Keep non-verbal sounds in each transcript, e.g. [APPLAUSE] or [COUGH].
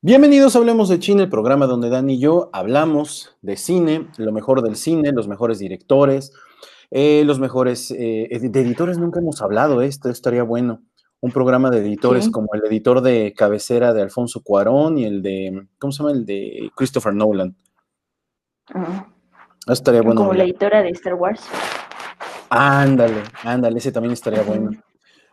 Bienvenidos a Hablemos de Cine, el programa donde Dan y yo hablamos de cine, lo mejor del cine, los mejores directores, eh, los mejores eh, de editores. Nunca hemos hablado de esto, estaría bueno. Un programa de editores Sí. como el editor de cabecera de Alfonso Cuarón y el de, ¿cómo se llama? El de Christopher Nolan. Eso estaría bueno. Como la editora de Star Wars. Ándale, ándale, ese también estaría bueno.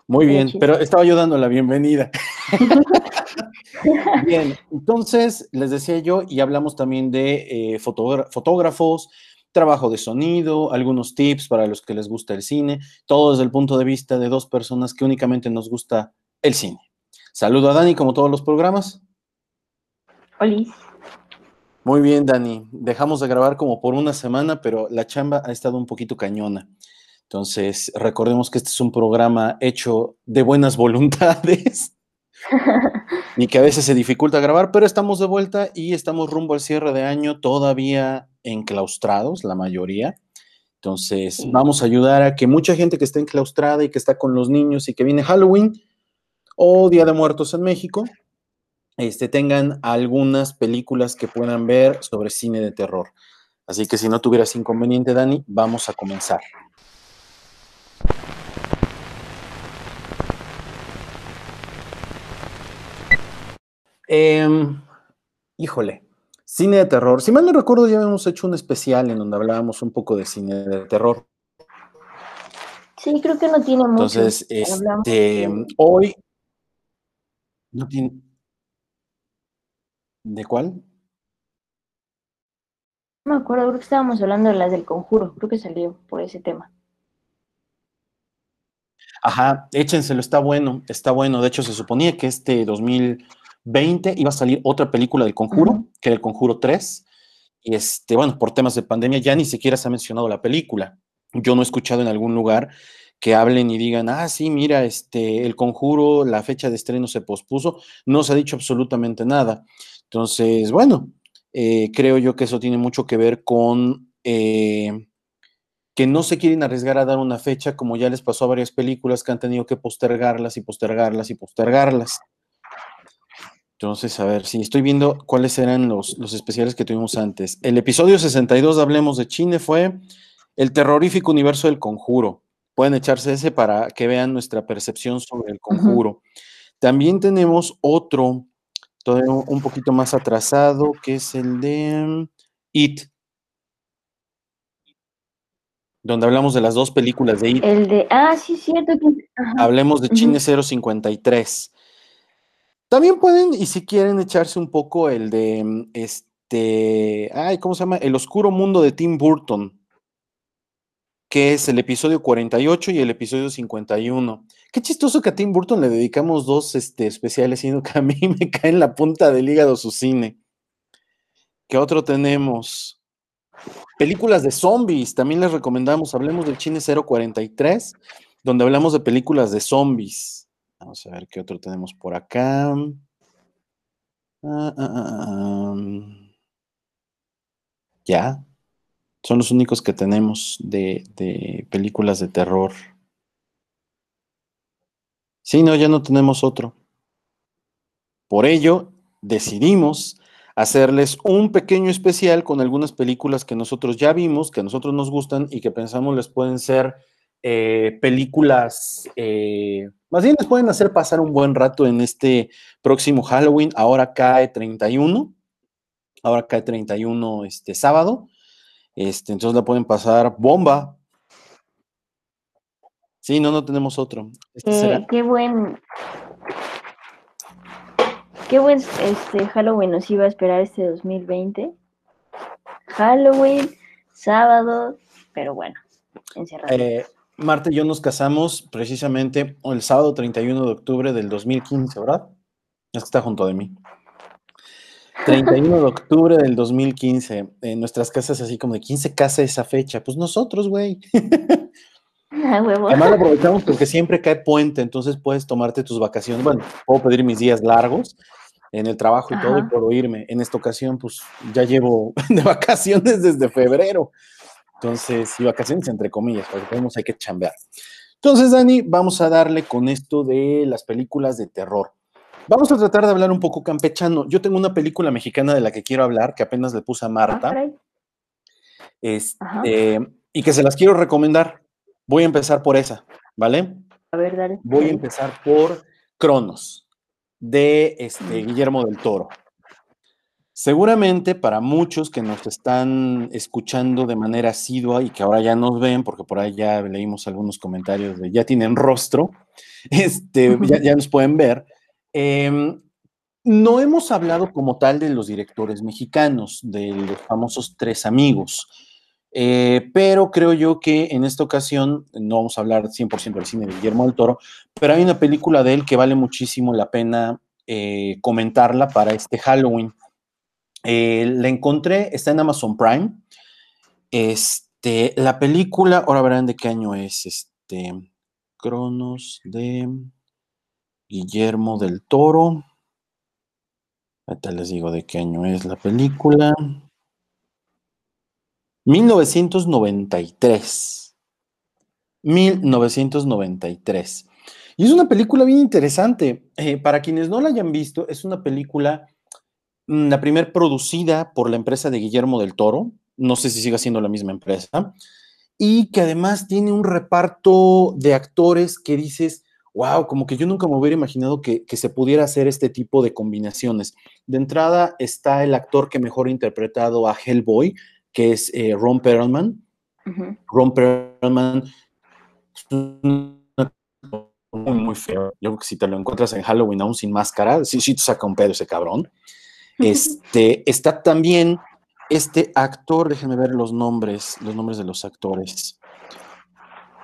Muy bien, pero estaba yo dando la bienvenida. [LAUGHS] Bien, entonces les decía yo, y hablamos también de eh, fotógra- fotógrafos, trabajo de sonido, algunos tips para los que les gusta el cine, todo desde el punto de vista de dos personas que únicamente nos gusta el cine. Saludo a Dani, como todos los programas. Olis. Muy bien, Dani. Dejamos de grabar como por una semana, pero la chamba ha estado un poquito cañona. Entonces, recordemos que este es un programa hecho de buenas [LAUGHS] voluntades [LAUGHS] y que a veces se dificulta grabar, pero estamos de vuelta y estamos rumbo al cierre de año todavía enclaustrados, la mayoría. Entonces, vamos a ayudar a que mucha gente que está enclaustrada y que está con los niños y que viene Halloween o Día de Muertos en México, este, tengan algunas películas que puedan ver sobre cine de terror. Así que si no tuvieras inconveniente, Dani, vamos a comenzar. Em, híjole, cine de terror. Si mal no recuerdo, ya habíamos hecho un especial en donde hablábamos un poco de cine de terror. Sí, creo que no tiene mucho. Entonces, este, hoy no tiene. ¿De cuál? No me acuerdo, creo que estábamos hablando de las del conjuro. Creo que salió por ese tema. Ajá, échenselo, está bueno, está bueno. De hecho, se suponía que este 2020 iba a salir otra película del Conjuro, que era el Conjuro 3. Y este, bueno, por temas de pandemia ya ni siquiera se ha mencionado la película. Yo no he escuchado en algún lugar que hablen y digan, ah, sí, mira, este, el Conjuro, la fecha de estreno se pospuso. No se ha dicho absolutamente nada. Entonces, bueno, eh, creo yo que eso tiene mucho que ver con eh, que no se quieren arriesgar a dar una fecha, como ya les pasó a varias películas que han tenido que postergarlas y postergarlas y postergarlas. Entonces, a ver, si estoy viendo cuáles eran los, los especiales que tuvimos antes. El episodio 62 de Hablemos de Chine fue el terrorífico universo del conjuro. Pueden echarse ese para que vean nuestra percepción sobre el conjuro. También tenemos otro, todavía un poquito más atrasado, que es el de It, donde hablamos de las dos películas de It. El de. Ah, sí, cierto. Que... Hablemos de. Chine 053. También pueden, y si quieren, echarse un poco el de mm, este. Ay, ¿cómo se llama? El oscuro mundo de Tim Burton. Que es el episodio 48 y el episodio 51. Qué chistoso que a Tim Burton le dedicamos dos este, especiales, siendo que a mí [LAUGHS] me cae en la punta del hígado su cine. ¿Qué otro tenemos? Películas de zombies, también les recomendamos. Hablemos del Chine 043, donde hablamos de películas de zombies. Vamos a ver qué otro tenemos por acá. Ah, ah, ah, Ya. Son los únicos que tenemos de, de películas de terror. Sí, no, ya no tenemos otro. Por ello, decidimos hacerles un pequeño especial con algunas películas que nosotros ya vimos, que a nosotros nos gustan y que pensamos les pueden ser eh, películas, eh, más bien les pueden hacer pasar un buen rato en este próximo Halloween. Ahora cae 31, ahora cae 31 este sábado. Este, entonces la pueden pasar bomba. Sí, no, no tenemos otro. Este Eh, será- qué buen. Qué buen este, Halloween nos iba a esperar este 2020. Halloween, sábado, pero bueno, encerrado. Eh, Marta y yo nos casamos precisamente el sábado 31 de octubre del 2015, ¿verdad? Es que está junto de mí. 31 de octubre del 2015. En nuestras casas, así como de quién se casa esa fecha. Pues nosotros, güey. [LAUGHS] [LAUGHS] Ah, huevo. Además lo aprovechamos porque siempre cae puente, entonces puedes tomarte tus vacaciones. Bueno, puedo pedir mis días largos en el trabajo y todo y puedo irme. En esta ocasión, pues ya llevo [LAUGHS] de vacaciones desde febrero. Entonces, y vacaciones entre comillas, porque podemos hay que chambear. Entonces, Dani, vamos a darle con esto de las películas de terror. Vamos a tratar de hablar un poco campechano. Yo tengo una película mexicana de la que quiero hablar, que apenas le puse a Marta. Ah, este, y que se las quiero recomendar. Voy a empezar por esa, ¿vale? A ver, dale. Voy a empezar por Cronos, de este, Guillermo del Toro. Seguramente para muchos que nos están escuchando de manera asidua y que ahora ya nos ven, porque por ahí ya leímos algunos comentarios de ya tienen rostro, [LAUGHS] este, ya, nos pueden ver. Em, no hemos hablado como tal de los directores mexicanos, de los famosos tres amigos. Eh, pero creo yo que en esta ocasión no vamos a hablar 100% del cine de Guillermo del Toro, pero hay una película de él que vale muchísimo la pena eh, comentarla para este Halloween. Eh, la encontré, está en Amazon Prime. Este, la película, ahora verán de qué año es, este, Cronos de Guillermo del Toro. Ahorita les digo de qué año es la película. 1993. 1993. Y es una película bien interesante. Eh, para quienes no la hayan visto, es una película, mm, la primera producida por la empresa de Guillermo del Toro. No sé si siga siendo la misma empresa. Y que además tiene un reparto de actores que dices, wow, como que yo nunca me hubiera imaginado que, que, se pudiera hacer este tipo de combinaciones. De entrada está el actor que mejor ha interpretado a Hellboy, que es eh, Ron Perlman. Ron Perlman es muy, muy feo. Yo creo que si te lo encuentras en Halloween aún sin máscara, sí, sí te saca un pedo ese cabrón. [LAUGHS] Este, está también este actor, déjenme ver los nombres, los nombres de los actores.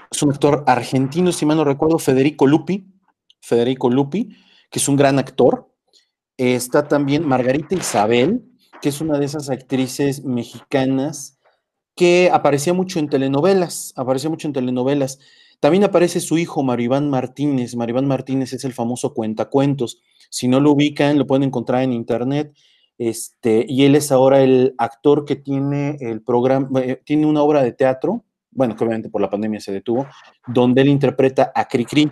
Es un actor argentino, si mal no recuerdo, Federico Lupi, Federico Lupi, que es un gran actor. Está también Margarita Isabel, que es una de esas actrices mexicanas que aparecía mucho en telenovelas, aparecía mucho en telenovelas. También aparece su hijo, Maribán Martínez. Maribán Martínez es el famoso cuentacuentos. Si no lo ubican, lo pueden encontrar en internet. Este, y él es ahora el actor que tiene el programa, eh, tiene una obra de teatro, bueno, que obviamente por la pandemia se detuvo, donde él interpreta a Cricri.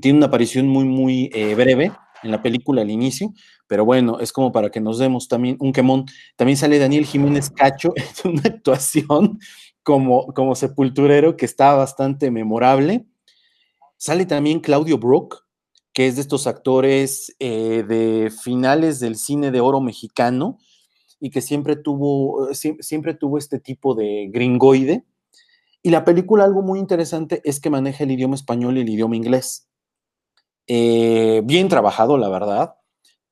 Tiene una aparición muy, muy eh, breve en la película al inicio, pero bueno, es como para que nos demos también un quemón. También sale Daniel Jiménez Cacho [LAUGHS] en una actuación como, como sepulturero que está bastante memorable. Sale también Claudio Brook, que es de estos actores eh, de finales del cine de oro mexicano y que siempre tuvo, siempre tuvo este tipo de gringoide. Y la película, algo muy interesante es que maneja el idioma español y el idioma inglés. Eh, bien trabajado, la verdad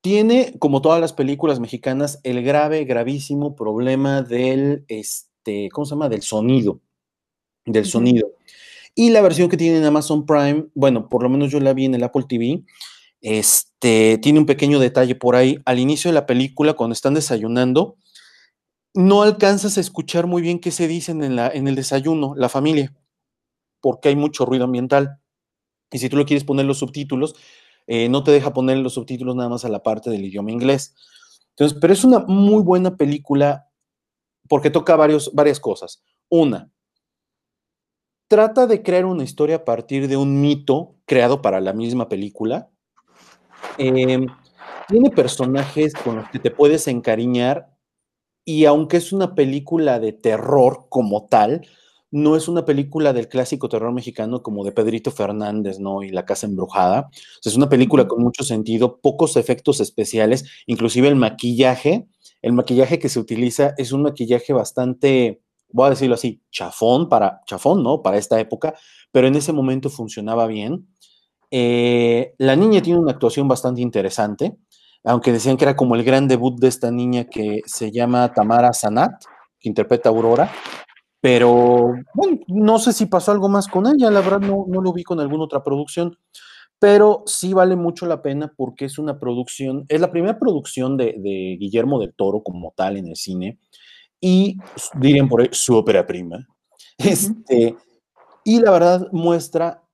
tiene, como todas las películas mexicanas, el grave, gravísimo problema del, este, ¿cómo se llama? Del sonido, del sonido. Y la versión que tiene en Amazon Prime, bueno, por lo menos yo la vi en el Apple TV, este, tiene un pequeño detalle por ahí. Al inicio de la película, cuando están desayunando, no alcanzas a escuchar muy bien qué se dicen en, la, en el desayuno, la familia, porque hay mucho ruido ambiental. Y si tú lo quieres poner los subtítulos, eh, no te deja poner los subtítulos nada más a la parte del idioma inglés. Entonces, pero es una muy buena película porque toca varios, varias cosas. Una, trata de crear una historia a partir de un mito creado para la misma película. Em, tiene personajes con los que te puedes encariñar y aunque es una película de terror como tal, no es una película del clásico terror mexicano como de Pedrito Fernández, ¿no? Y La Casa Embrujada. es una película con mucho sentido, pocos efectos especiales, inclusive el maquillaje. El maquillaje que se utiliza es un maquillaje bastante, voy a decirlo así, chafón para, chafón, ¿no? Para esta época, pero en ese momento funcionaba bien. Eh, la niña tiene una actuación bastante interesante, aunque decían que era como el gran debut de esta niña que se llama Tamara Sanat, que interpreta a Aurora. Pero bueno, no sé si pasó algo más con ella, la verdad no, no lo vi con alguna otra producción, pero sí vale mucho la pena porque es una producción, es la primera producción de, Guillermo del Toro como tal en el cine y dirían por ahí su ópera prima. Este, y la verdad muestra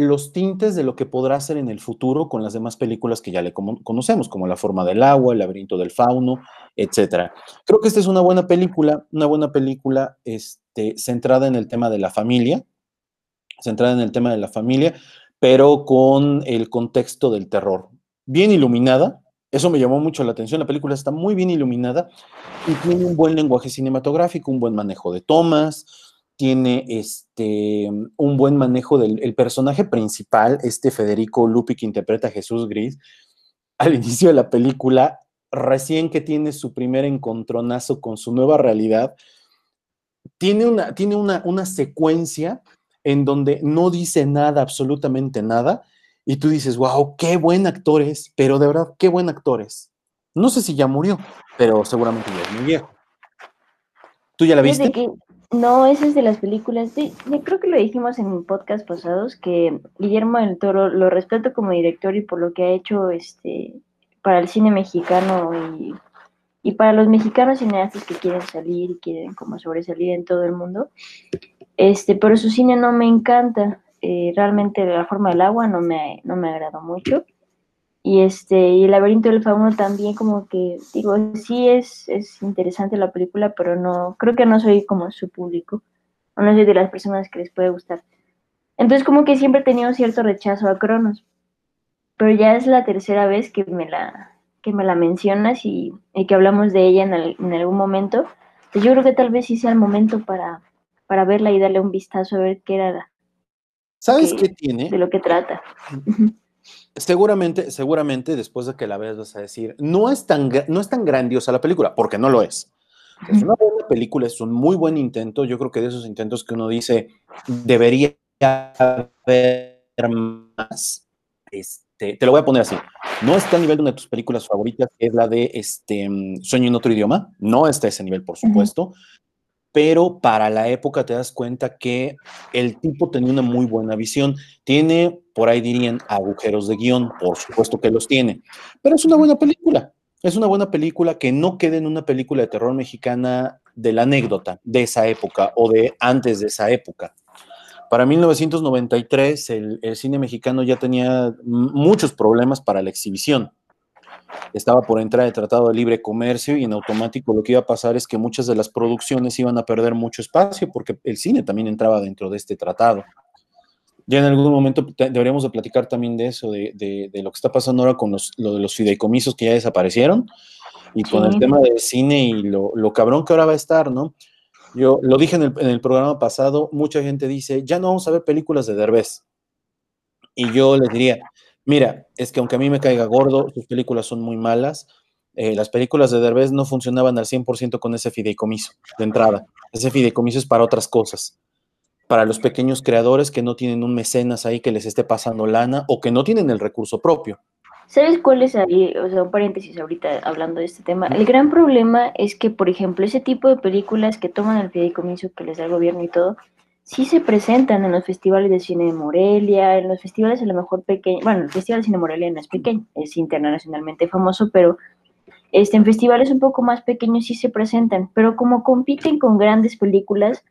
los tintes de lo que podrá hacer en el futuro con las demás películas que ya le conocemos, como La forma del agua, El laberinto del fauno, etc. Creo que esta es una buena película, una buena película este, centrada en el tema de la familia, centrada en el tema de la familia, pero con el contexto del terror. bien iluminada, eso me llamó mucho la atención, la película está muy bien iluminada y tiene un buen lenguaje cinematográfico, un buen manejo de tomas, tiene este, un buen manejo del personaje principal, este Federico Lupi que interpreta a Jesús Gris, al [LAUGHS] inicio de la película, recién que tiene su primer encontronazo con su nueva realidad, tiene una, tiene una, una secuencia en donde no dice nada, absolutamente nada, y tú dices, wow, qué buen actor es, pero de verdad, qué buen actor es. No sé si ya murió, pero seguramente ya es muy viejo. ¿Tú ya la viste? No, esa es de las películas. yo creo que lo dijimos en podcast pasados que Guillermo del Toro lo respeto como director y por lo que ha hecho este para el cine mexicano y, y para los mexicanos cineastas que quieren salir y quieren como sobresalir en todo el mundo. Este, pero su cine no me encanta. Eh, realmente la forma del agua no me, no me agradó mucho. Y este, y el laberinto del fauno también como que, digo, sí es, es interesante la película, pero no, creo que no soy como su público, o no soy de las personas que les puede gustar. Entonces como que siempre he tenido cierto rechazo a Cronos, pero ya es la tercera vez que me la, que me la mencionas y, que hablamos de ella en, algún momento. Pues yo creo que tal vez sí sea el momento para, para verla y darle un vistazo a ver qué era. ¿Sabes qué tiene? De lo que trata. Seguramente, seguramente después de que la veas vas a decir, no es tan, no es tan grandiosa la película, porque no lo es. Es una buena película, es un muy buen intento. Yo creo que de esos intentos que uno dice, debería haber más. Este, te lo voy a poner así. No está a nivel de una de tus películas favoritas, que es la de este, Sueño en otro idioma. No está a ese nivel, por supuesto pero para la época te das cuenta que el tipo tenía una muy buena visión. Tiene, por ahí dirían, agujeros de guion, por supuesto que los tiene, pero es una buena película. Es una buena película que no quede en una película de terror mexicana de la anécdota de esa época o de antes de esa época. Para 1993 el cine mexicano ya tenía muchos problemas para la exhibición estaba por entrar el Tratado de Libre Comercio y en automático lo que iba a pasar es que muchas de las producciones iban a perder mucho espacio porque el cine también entraba dentro de este tratado. Ya en algún momento deberíamos de platicar también de eso, de, lo que está pasando ahora con los, lo de los fideicomisos que ya desaparecieron y con el tema del cine y lo, cabrón que ahora va a estar, ¿no? Yo lo dije en el, en el programa pasado, mucha gente dice, ya no vamos a ver películas de Derbez. Y yo les diría, Mira, es que aunque a mí me caiga gordo, sus películas son muy malas. Eh, las películas de Derbez no funcionaban al 100% con ese fideicomiso de entrada. Ese fideicomiso es para otras cosas. Para los pequeños creadores que no tienen un mecenas ahí que les esté pasando lana o que no tienen el recurso propio. ¿Sabes cuál es ahí? O sea, un paréntesis ahorita hablando de este tema. El gran problema es que, por ejemplo, ese tipo de películas que toman el fideicomiso que les da el gobierno y todo, sí se presentan en los festivales de cine de Morelia, en los festivales a lo mejor pequeños, bueno, el Festival de Cine de Morelia no es pequeño, es internacionalmente famoso, pero este, en festivales un poco más pequeños sí se presentan, pero como compiten con grandes películas,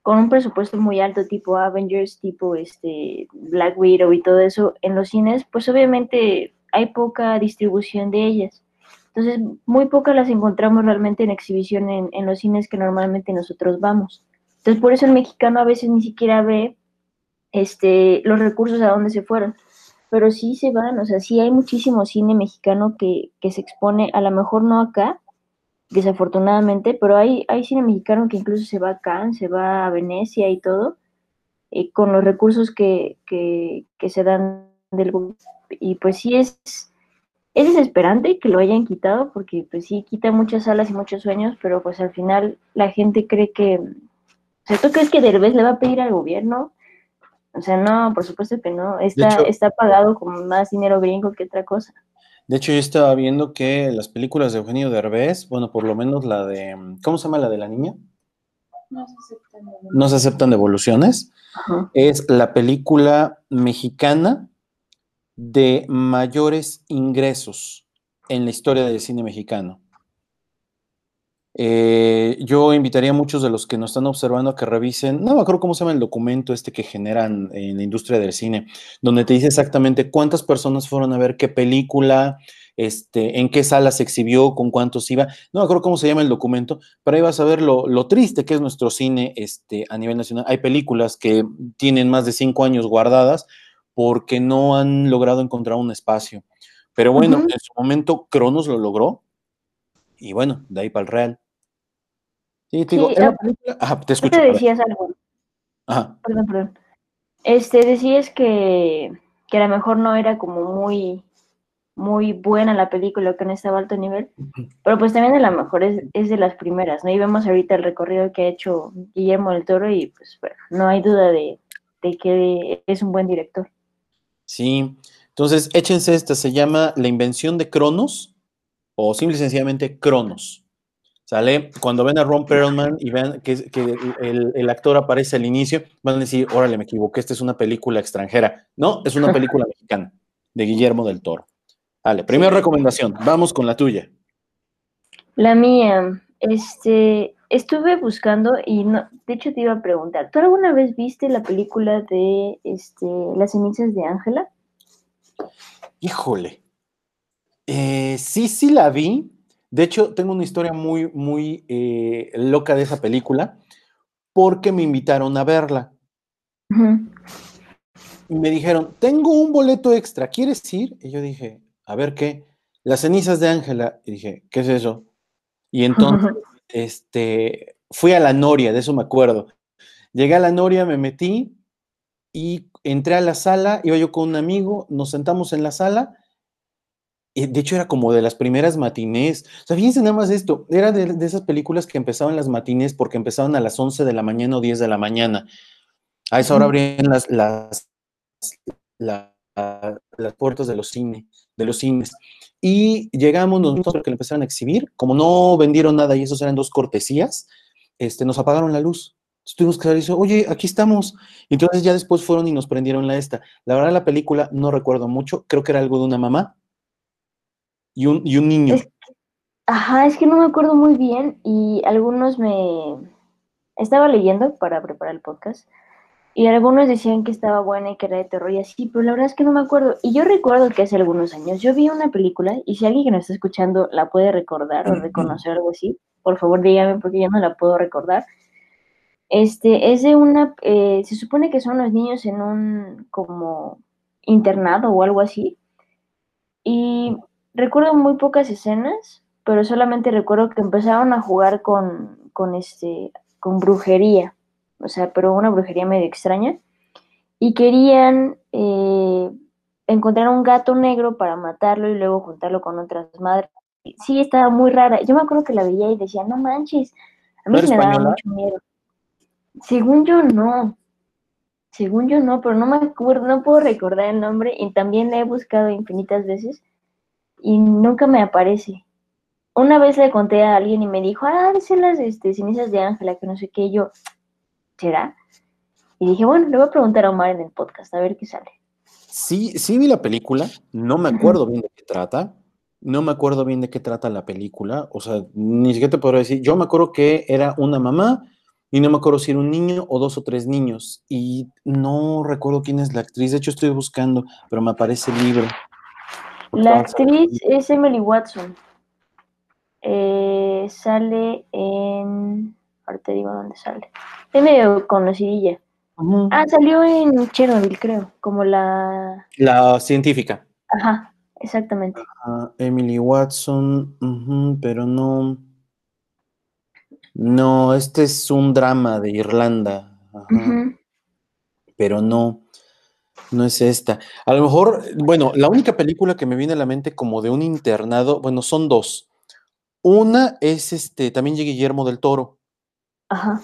con un presupuesto muy alto, tipo Avengers, tipo este, Black Widow y todo eso, en los cines, pues obviamente hay poca distribución de ellas. Entonces, muy pocas las encontramos realmente en exhibición en, en los cines que normalmente nosotros vamos. Entonces, por eso el mexicano a veces ni siquiera ve este, los recursos a dónde se fueron. Pero sí se van, o sea, sí hay muchísimo cine mexicano que, se expone, a lo mejor no acá, desafortunadamente, pero hay, hay cine mexicano que incluso se va a se va a Venecia y todo, eh, con los recursos que, que, que se dan del gobierno. Y pues sí es, es desesperante que lo hayan quitado, porque pues sí quita muchas salas y muchos sueños, pero pues al final la gente cree que, o sea, ¿tú crees que Derbez le va a pedir al gobierno? O sea, no, por supuesto que no. Está, está pagado con más dinero gringo que otra cosa. De hecho, yo estaba viendo que las películas de Eugenio Derbez, bueno, por lo menos la de, ¿cómo se llama la de la niña? No se aceptan devoluciones. No se aceptan devoluciones. Es la película mexicana de mayores ingresos en la historia del cine mexicano. Eh, yo invitaría a muchos de los que nos están observando a que revisen, no me acuerdo cómo se llama el documento este que generan en la industria del cine, donde te dice exactamente cuántas personas fueron a ver qué película, este, en qué sala se exhibió, con cuántos iba. No me acuerdo cómo se llama el documento, pero ahí vas a ver lo, triste que es nuestro cine este, a nivel nacional. Hay películas que tienen más de cinco años guardadas porque no han logrado encontrar un espacio Pero bueno, en su momento Cronos lo logró. Y bueno, de ahí para el Real. Sí, te digo, Sí, ah. Ajá, te escucho. te decías algo, Ajá. perdón, perdón. Este, decías que, que a lo mejor no era como muy, muy buena la película, que no estaba a alto nivel, pero pues también a lo mejor es, es de las primeras, ¿no? Y vemos ahorita el recorrido que ha hecho Guillermo del Toro y pues bueno, no hay duda de, de que es un buen director. Sí. Entonces, échense esta, se llama La invención de Cronos, o simple y sencillamente Cronos. ¿Sale? Cuando ven a Ron Perlman y vean que, que el, el, actor aparece al inicio, van a decir, órale, me equivoqué, esta es una película extranjera. No, es una película mexicana, de Guillermo del Toro. Vale, primera recomendación, vamos con la tuya. La mía, este, estuve buscando y no, de hecho te iba a preguntar, ¿tú alguna vez viste la película de este, Las cenizas de Ángela? Híjole. Eh, sí, sí la vi. De hecho, tengo una historia muy, muy eh, loca de esa película porque me invitaron a verla. Uh -huh. Y me dijeron, tengo un boleto extra, ¿quieres ir? Y yo dije, a ver qué. Las cenizas de Ángela. Y dije, ¿qué es eso? Y entonces, uh [LAUGHS] -huh. este, fui a la Noria, de eso me acuerdo. Llegué a la Noria, me metí y entré a la sala, iba yo con un amigo, nos sentamos en la sala de hecho era como de las primeras matinés. O sea, fíjense nada más esto, era de, de, esas películas que empezaban las matinés porque empezaban a las 11 de la mañana o 10 de la mañana. A esa hora abrían las, las, la, las puertas de los, cine, de los cines. Y llegamos, nos vimos porque empezaron a exhibir. Como no vendieron nada y esos eran dos cortesías, este, nos apagaron la luz. Entonces tuvimos que salir y oye, aquí estamos. Y entonces ya después fueron y nos prendieron la esta. La verdad, la película no recuerdo mucho. Creo que era algo de una mamá y un, y un niño. Es que, ajá, es que no me acuerdo muy bien y algunos me... Estaba leyendo para preparar el podcast y algunos decían que estaba buena y que era de terror y así, pero la verdad es que no me acuerdo. Y yo recuerdo que hace algunos años yo vi una película y si alguien que nos está escuchando la puede recordar o reconocer algo así, por favor dígame porque yo no la puedo recordar. Este, es de una, eh, se supone que son los niños en un como internado o algo así. Y recuerdo muy pocas escenas, pero solamente recuerdo que empezaron a jugar con, con, este, con brujería, o sea, pero una brujería medio extraña, y querían eh, encontrar un gato negro para matarlo y luego juntarlo con otras madres. Sí, estaba muy rara. Yo me acuerdo que la veía y decía, no manches, a mí ¿No me española? daba mucho miedo. Según yo, no. Según yo, no, pero no me acuerdo, no puedo recordar el nombre y también la he buscado infinitas veces y nunca me aparece. Una vez le conté a alguien y me dijo, ah, son las este, cenizas de Ángela, que no sé qué, y yo, ¿será? Y dije, bueno, le voy a preguntar a Omar en el podcast, a ver qué sale. Sí, sí vi la película, no me acuerdo bien de qué trata, no me acuerdo bien de qué trata la película, o sea, ni siquiera te podré decir, yo me acuerdo que era una mamá y no me acuerdo si era un niño o dos o tres niños, y no recuerdo quién es la actriz, de hecho estoy buscando, pero me aparece el libro. La actriz es Emily Watson. Eh, sale en. Ahorita te digo dónde sale. Es medio conocidilla. Uh -huh. Ah, salió en Chernobyl, creo. Como la. La científica. Ajá, exactamente. Uh, Emily Watson, uh -huh, pero no. No, este es un drama de Irlanda. Ajá. Pero no. No es esta. A lo mejor, bueno, la única película que me viene a la mente como de un internado, bueno, son dos. Una es este, también Guillermo del Toro. Ajá.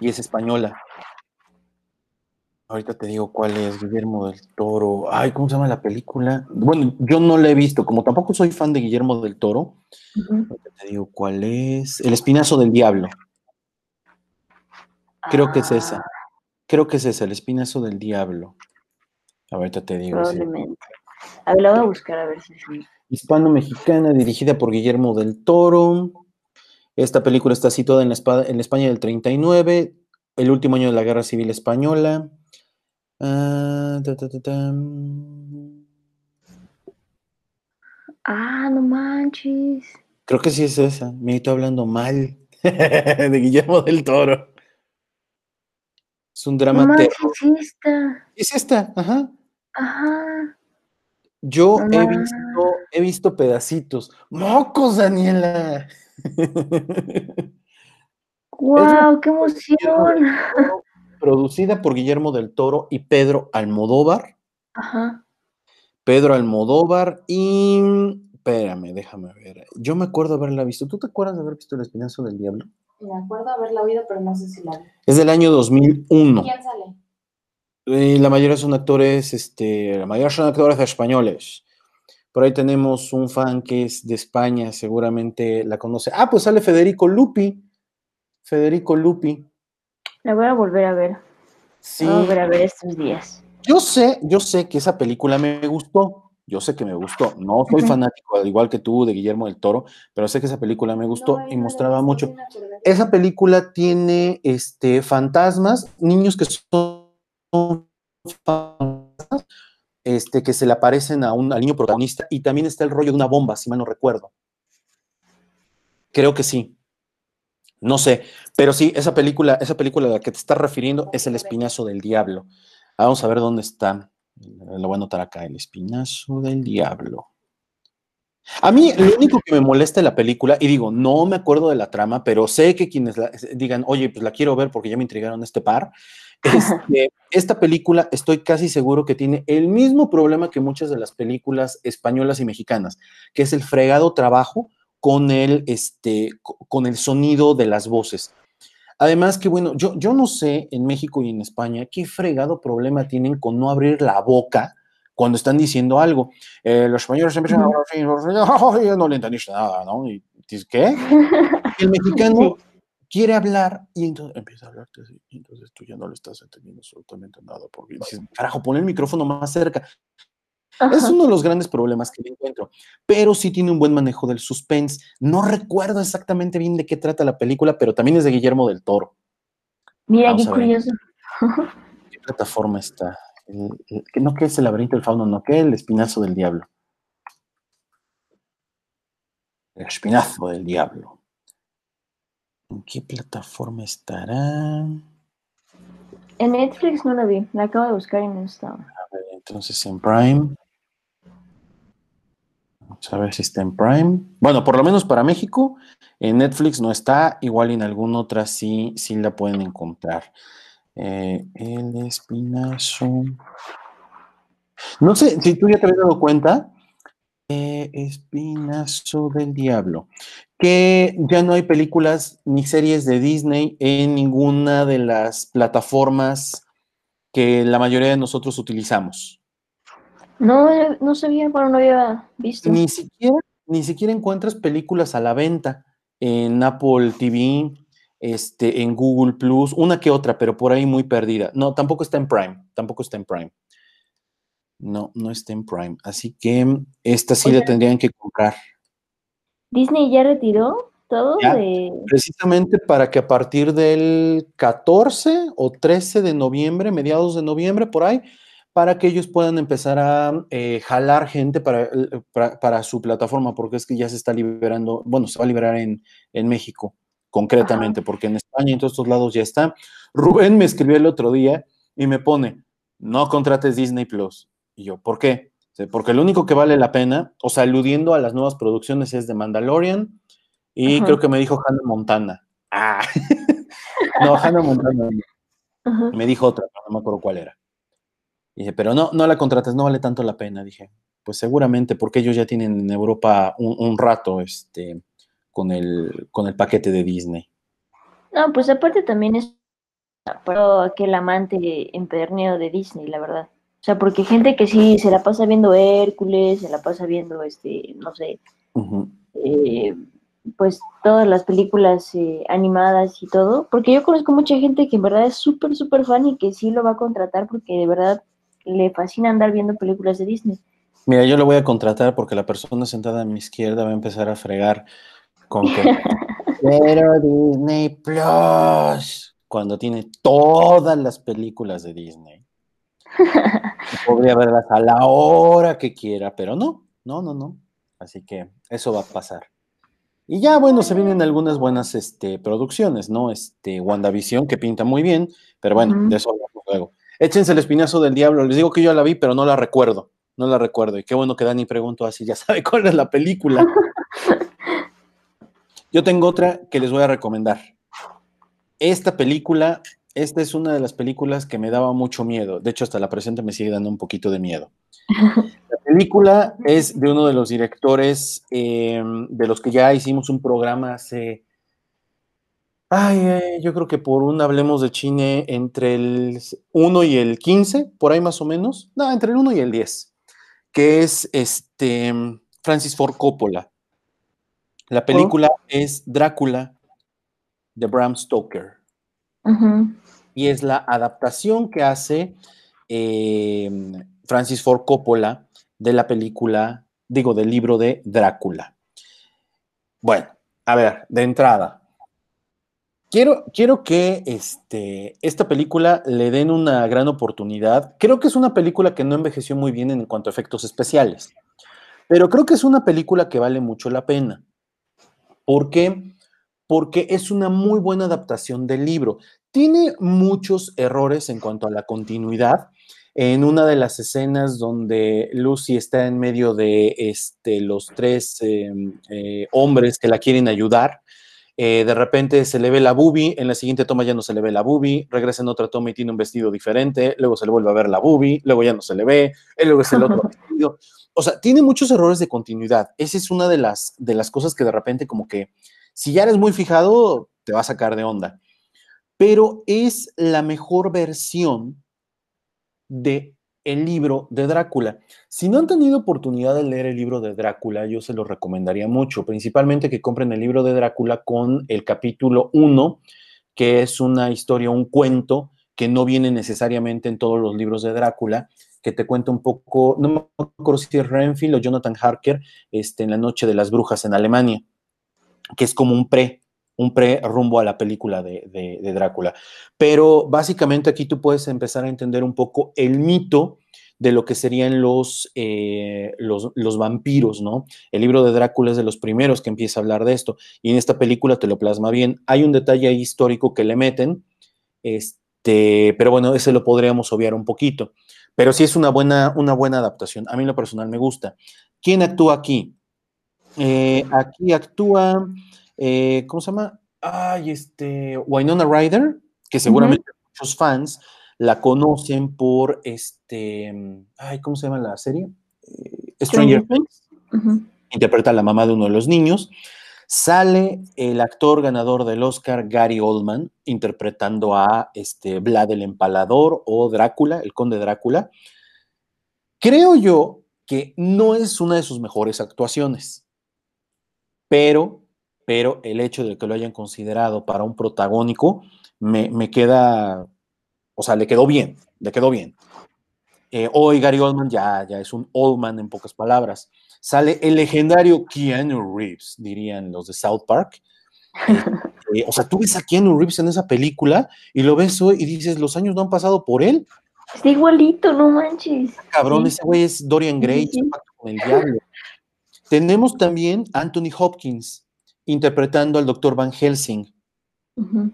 Y es española. Ahorita te digo cuál es, Guillermo del Toro. Ay, ¿cómo se llama la película? Bueno, yo no la he visto, como tampoco soy fan de Guillermo del Toro. Uh -huh. Ahorita te digo cuál es. El Espinazo del Diablo. Creo ah. que es esa. Creo que es esa, El Espinazo del Diablo. Ahorita te digo. Probablemente. Sí. A ver, la voy a buscar a ver si sí. Hispano-mexicana, dirigida por Guillermo del Toro. Esta película está situada en, la espada, en España del 39, el último año de la Guerra Civil Española. Uh, ta, ta, ta, ah, no manches. Creo que sí es esa. Me estoy hablando mal [LAUGHS] de Guillermo del Toro. Es un drama no manches, es esta. Es esta, ajá. Ajá. Yo he visto, he visto pedacitos. ¡Mocos, Daniela! [LAUGHS] ¡Wow! ¡Qué emoción! producida por Guillermo del Toro y Pedro Almodóvar. Ajá. Pedro Almodóvar y. Espérame, déjame ver. Yo me acuerdo haberla visto. ¿Tú te acuerdas de haber visto El Espinazo del Diablo? Me acuerdo haberla oído, pero no sé si la vi. Es del año 2001. ¿Quién sale? Y la mayoría son actores, este, la mayoría son actores españoles. Por ahí tenemos un fan que es de España, seguramente la conoce. Ah, pues sale Federico Lupi. Federico Lupi. La voy a volver a ver. Sí. Voy a volver a ver estos días. Yo sé, yo sé que esa película me gustó. Yo sé que me gustó. No soy fanático, al igual que tú, de Guillermo del Toro, pero sé que esa película me gustó No, y mostraba mucho. Esa película tiene este, fantasmas, niños que son este, que se le aparecen a un, al niño protagonista, y también está el rollo de una bomba, si mal no recuerdo. Creo que sí. No sé, pero sí, esa película, esa película a la que te estás refiriendo es El Espinazo del Diablo. Vamos a ver dónde está. Lo voy a anotar acá, El Espinazo del Diablo. A mí lo único que me molesta de la película, y digo, no me acuerdo de la trama, pero sé que quienes digan, oye, pues la quiero ver porque ya me intrigaron este par. Este, esta película estoy casi seguro que tiene el mismo problema que muchas de las películas españolas y mexicanas, que es el fregado trabajo con el, este, co- con el sonido de las voces. Además que, bueno, yo, yo no sé en México y en España qué fregado problema tienen con no abrir la boca cuando están diciendo algo. Eh, los españoles siempre Ujú. dicen, [LAUGHS] no le entendiste nada, ¿no? Y dices, ¿qué? [LAUGHS] El mexicano quiere hablar y entonces empieza a hablarte así, y entonces tú ya no le estás entendiendo absolutamente nada, porque dices, carajo, pon el micrófono más cerca. Ajá. Es uno de los grandes problemas que encuentro, pero sí tiene un buen manejo del suspense. No recuerdo exactamente bien de qué trata la película, pero también es de Guillermo del Toro. Mira, Vamos qué curioso. ¿Qué plataforma está? El- no que es el laberinto del fauno, no que el espinazo del diablo. El espinazo del diablo. ¿En qué plataforma estará? En Netflix no la vi, la acabo de buscar y no estaba. A ver, entonces en Prime. Vamos a ver si está en Prime. Bueno, por lo menos para México, en Netflix no está, igual en alguna otra sí, sí la pueden encontrar. Eh, el espinazo. No sé si tú ya te habías dado cuenta. eh, espinazo del diablo. Que ya no hay películas ni series de Disney en ninguna de las plataformas que la mayoría de nosotros utilizamos. No, eh, no sabía, bueno, no había visto. Ni siquiera, ni siquiera encuentras películas a la venta en Apple TV, este, en Google Plus, una que otra, pero por ahí muy perdida. No, tampoco está en Prime, tampoco está en Prime. No, no está en Prime. Así que esta sí la tendrían que comprar. Disney ya retiró todo Ya. de. Precisamente para que a partir del 14 o 13 de noviembre, mediados de noviembre, por ahí, para que ellos puedan empezar a eh, jalar gente para, para, para su plataforma, porque es que ya se está liberando, bueno, se va a liberar en, en México, concretamente, porque en España y en todos estos lados ya está. Rubén me escribió el otro día y me pone, no contrates Disney Plus. Y yo, ¿por qué? Porque lo único que vale la pena, o sea, aludiendo a las nuevas producciones, es de Mandalorian y Ajá. creo que me dijo Hannah Montana. Ah, [LAUGHS] no, Hannah Montana. Ajá. Me dijo otra, pero no me acuerdo cuál era. Dije, pero no, no la contrates, no vale tanto la pena. Dije, pues seguramente porque ellos ya tienen en Europa un, un rato este, con, el, con el paquete de Disney. No, pues aparte también es para aquel amante empederneo de Disney, la verdad. O sea, porque gente que sí se la pasa viendo Hércules, se la pasa viendo, este, no sé, eh, pues todas las películas eh, animadas y todo, porque yo conozco mucha gente que en verdad es súper, súper fan y que sí lo va a contratar porque de verdad le fascina andar viendo películas de Disney. Mira, yo lo voy a contratar porque la persona sentada a mi izquierda va a empezar a fregar con que [LAUGHS] pero Disney Plus cuando tiene todas las películas de Disney. Podría verlas a la hora que quiera, pero no, no, no, no. Así que eso va a pasar. Y ya, bueno, se vienen algunas buenas este, producciones, ¿no? Este, WandaVision, que pinta muy bien, pero bueno, Ujú. de eso hablamos luego. Échense el espinazo del diablo. Les digo que yo la vi, pero no la recuerdo. no la recuerdo. Y qué bueno que Dani preguntó así, ya sabe [LAUGHS] cuál es la película. [LAUGHS] Yo tengo otra que les voy a recomendar. Esta película, esta es una de las películas que me daba mucho miedo. De hecho, hasta la presente me sigue dando un poquito de miedo. [LAUGHS] La película es de uno de los directores eh, de los que ya hicimos un programa hace Ay, yo creo que por un hablemos de Chine entre el 1 y el 15, por ahí más o menos. No, entre el 1 y el 10, que es este Francis Ford Coppola. La Oh. película es Drácula de Bram Stoker Ujú. Y es la adaptación que hace eh, Francis Ford Coppola de la película, digo, del libro de Drácula. Bueno, a ver, de entrada, quiero, quiero que este, esta película le den una gran oportunidad. Creo que es una película que no envejeció muy bien en cuanto a efectos especiales, pero creo que es una película que vale mucho la pena. ¿Por qué? Porque es una muy buena adaptación del libro. Tiene muchos errores en cuanto a la continuidad. En una de las escenas donde Lucy está en medio de este, los tres eh, eh, hombres que la quieren ayudar, eh, de repente se le ve la boobie, en la siguiente toma ya no se le ve la boobie, regresa en otra toma y tiene un vestido diferente, luego se le vuelve a ver la boobie, luego ya no se le ve, y luego es el otro [LAUGHS] vestido. O sea, tiene muchos errores de continuidad. Esa es una de las, de las cosas que de repente como que, si ya eres muy fijado, te va a sacar de onda. Pero es la mejor versión de el libro de Drácula. Si no han tenido oportunidad de leer el libro de Drácula, yo se lo recomendaría mucho, principalmente que compren el libro de Drácula con el capítulo 1, que es una historia, un cuento que no viene necesariamente en todos los libros de Drácula, que te cuenta un poco, no me acuerdo si es Renfield o Jonathan Harker, este, en La Noche de las Brujas en Alemania, que es como un pre, un pre rumbo a la película de, Drácula. Pero básicamente aquí tú puedes empezar a entender un poco el mito de lo que serían los, eh, los, los, vampiros, ¿no? El libro de Drácula es de los primeros que empieza a hablar de esto, y en esta película te lo plasma bien. Hay un detalle histórico que le meten, este, pero bueno, ese lo podríamos obviar un poquito. Pero sí es una buena, una buena adaptación. A mí en lo personal me gusta. ¿Quién actúa aquí? Eh, aquí actúa... Eh, ¿cómo se llama? Ay, este, Winona Ryder, que seguramente uh -huh. muchos fans la conocen por este, ay, ¿cómo se llama la serie? Eh, Stranger Things. Uh -huh. Interpreta a la mamá de uno de los niños. Sale el actor ganador del Oscar, Gary Oldman, interpretando a este, Vlad el Empalador o Drácula, el conde Drácula. Creo yo que no es una de sus mejores actuaciones, pero pero el hecho de que lo hayan considerado para un protagónico me, me queda, o sea, le quedó bien, le quedó bien. Eh, hoy Gary Oldman ya, ya es un Oldman en pocas palabras. Sale el legendario Keanu Reeves, dirían los de South Park. Eh, [LAUGHS] eh, o sea, tú ves a Keanu Reeves en esa película y lo ves hoy y dices, los años no han pasado por él. Está igualito, no manches. Cabrón, sí. ese güey es Dorian Gray, sí, con el diablo. Tenemos también Anthony Hopkins, interpretando al doctor Van Helsing. Uh -huh.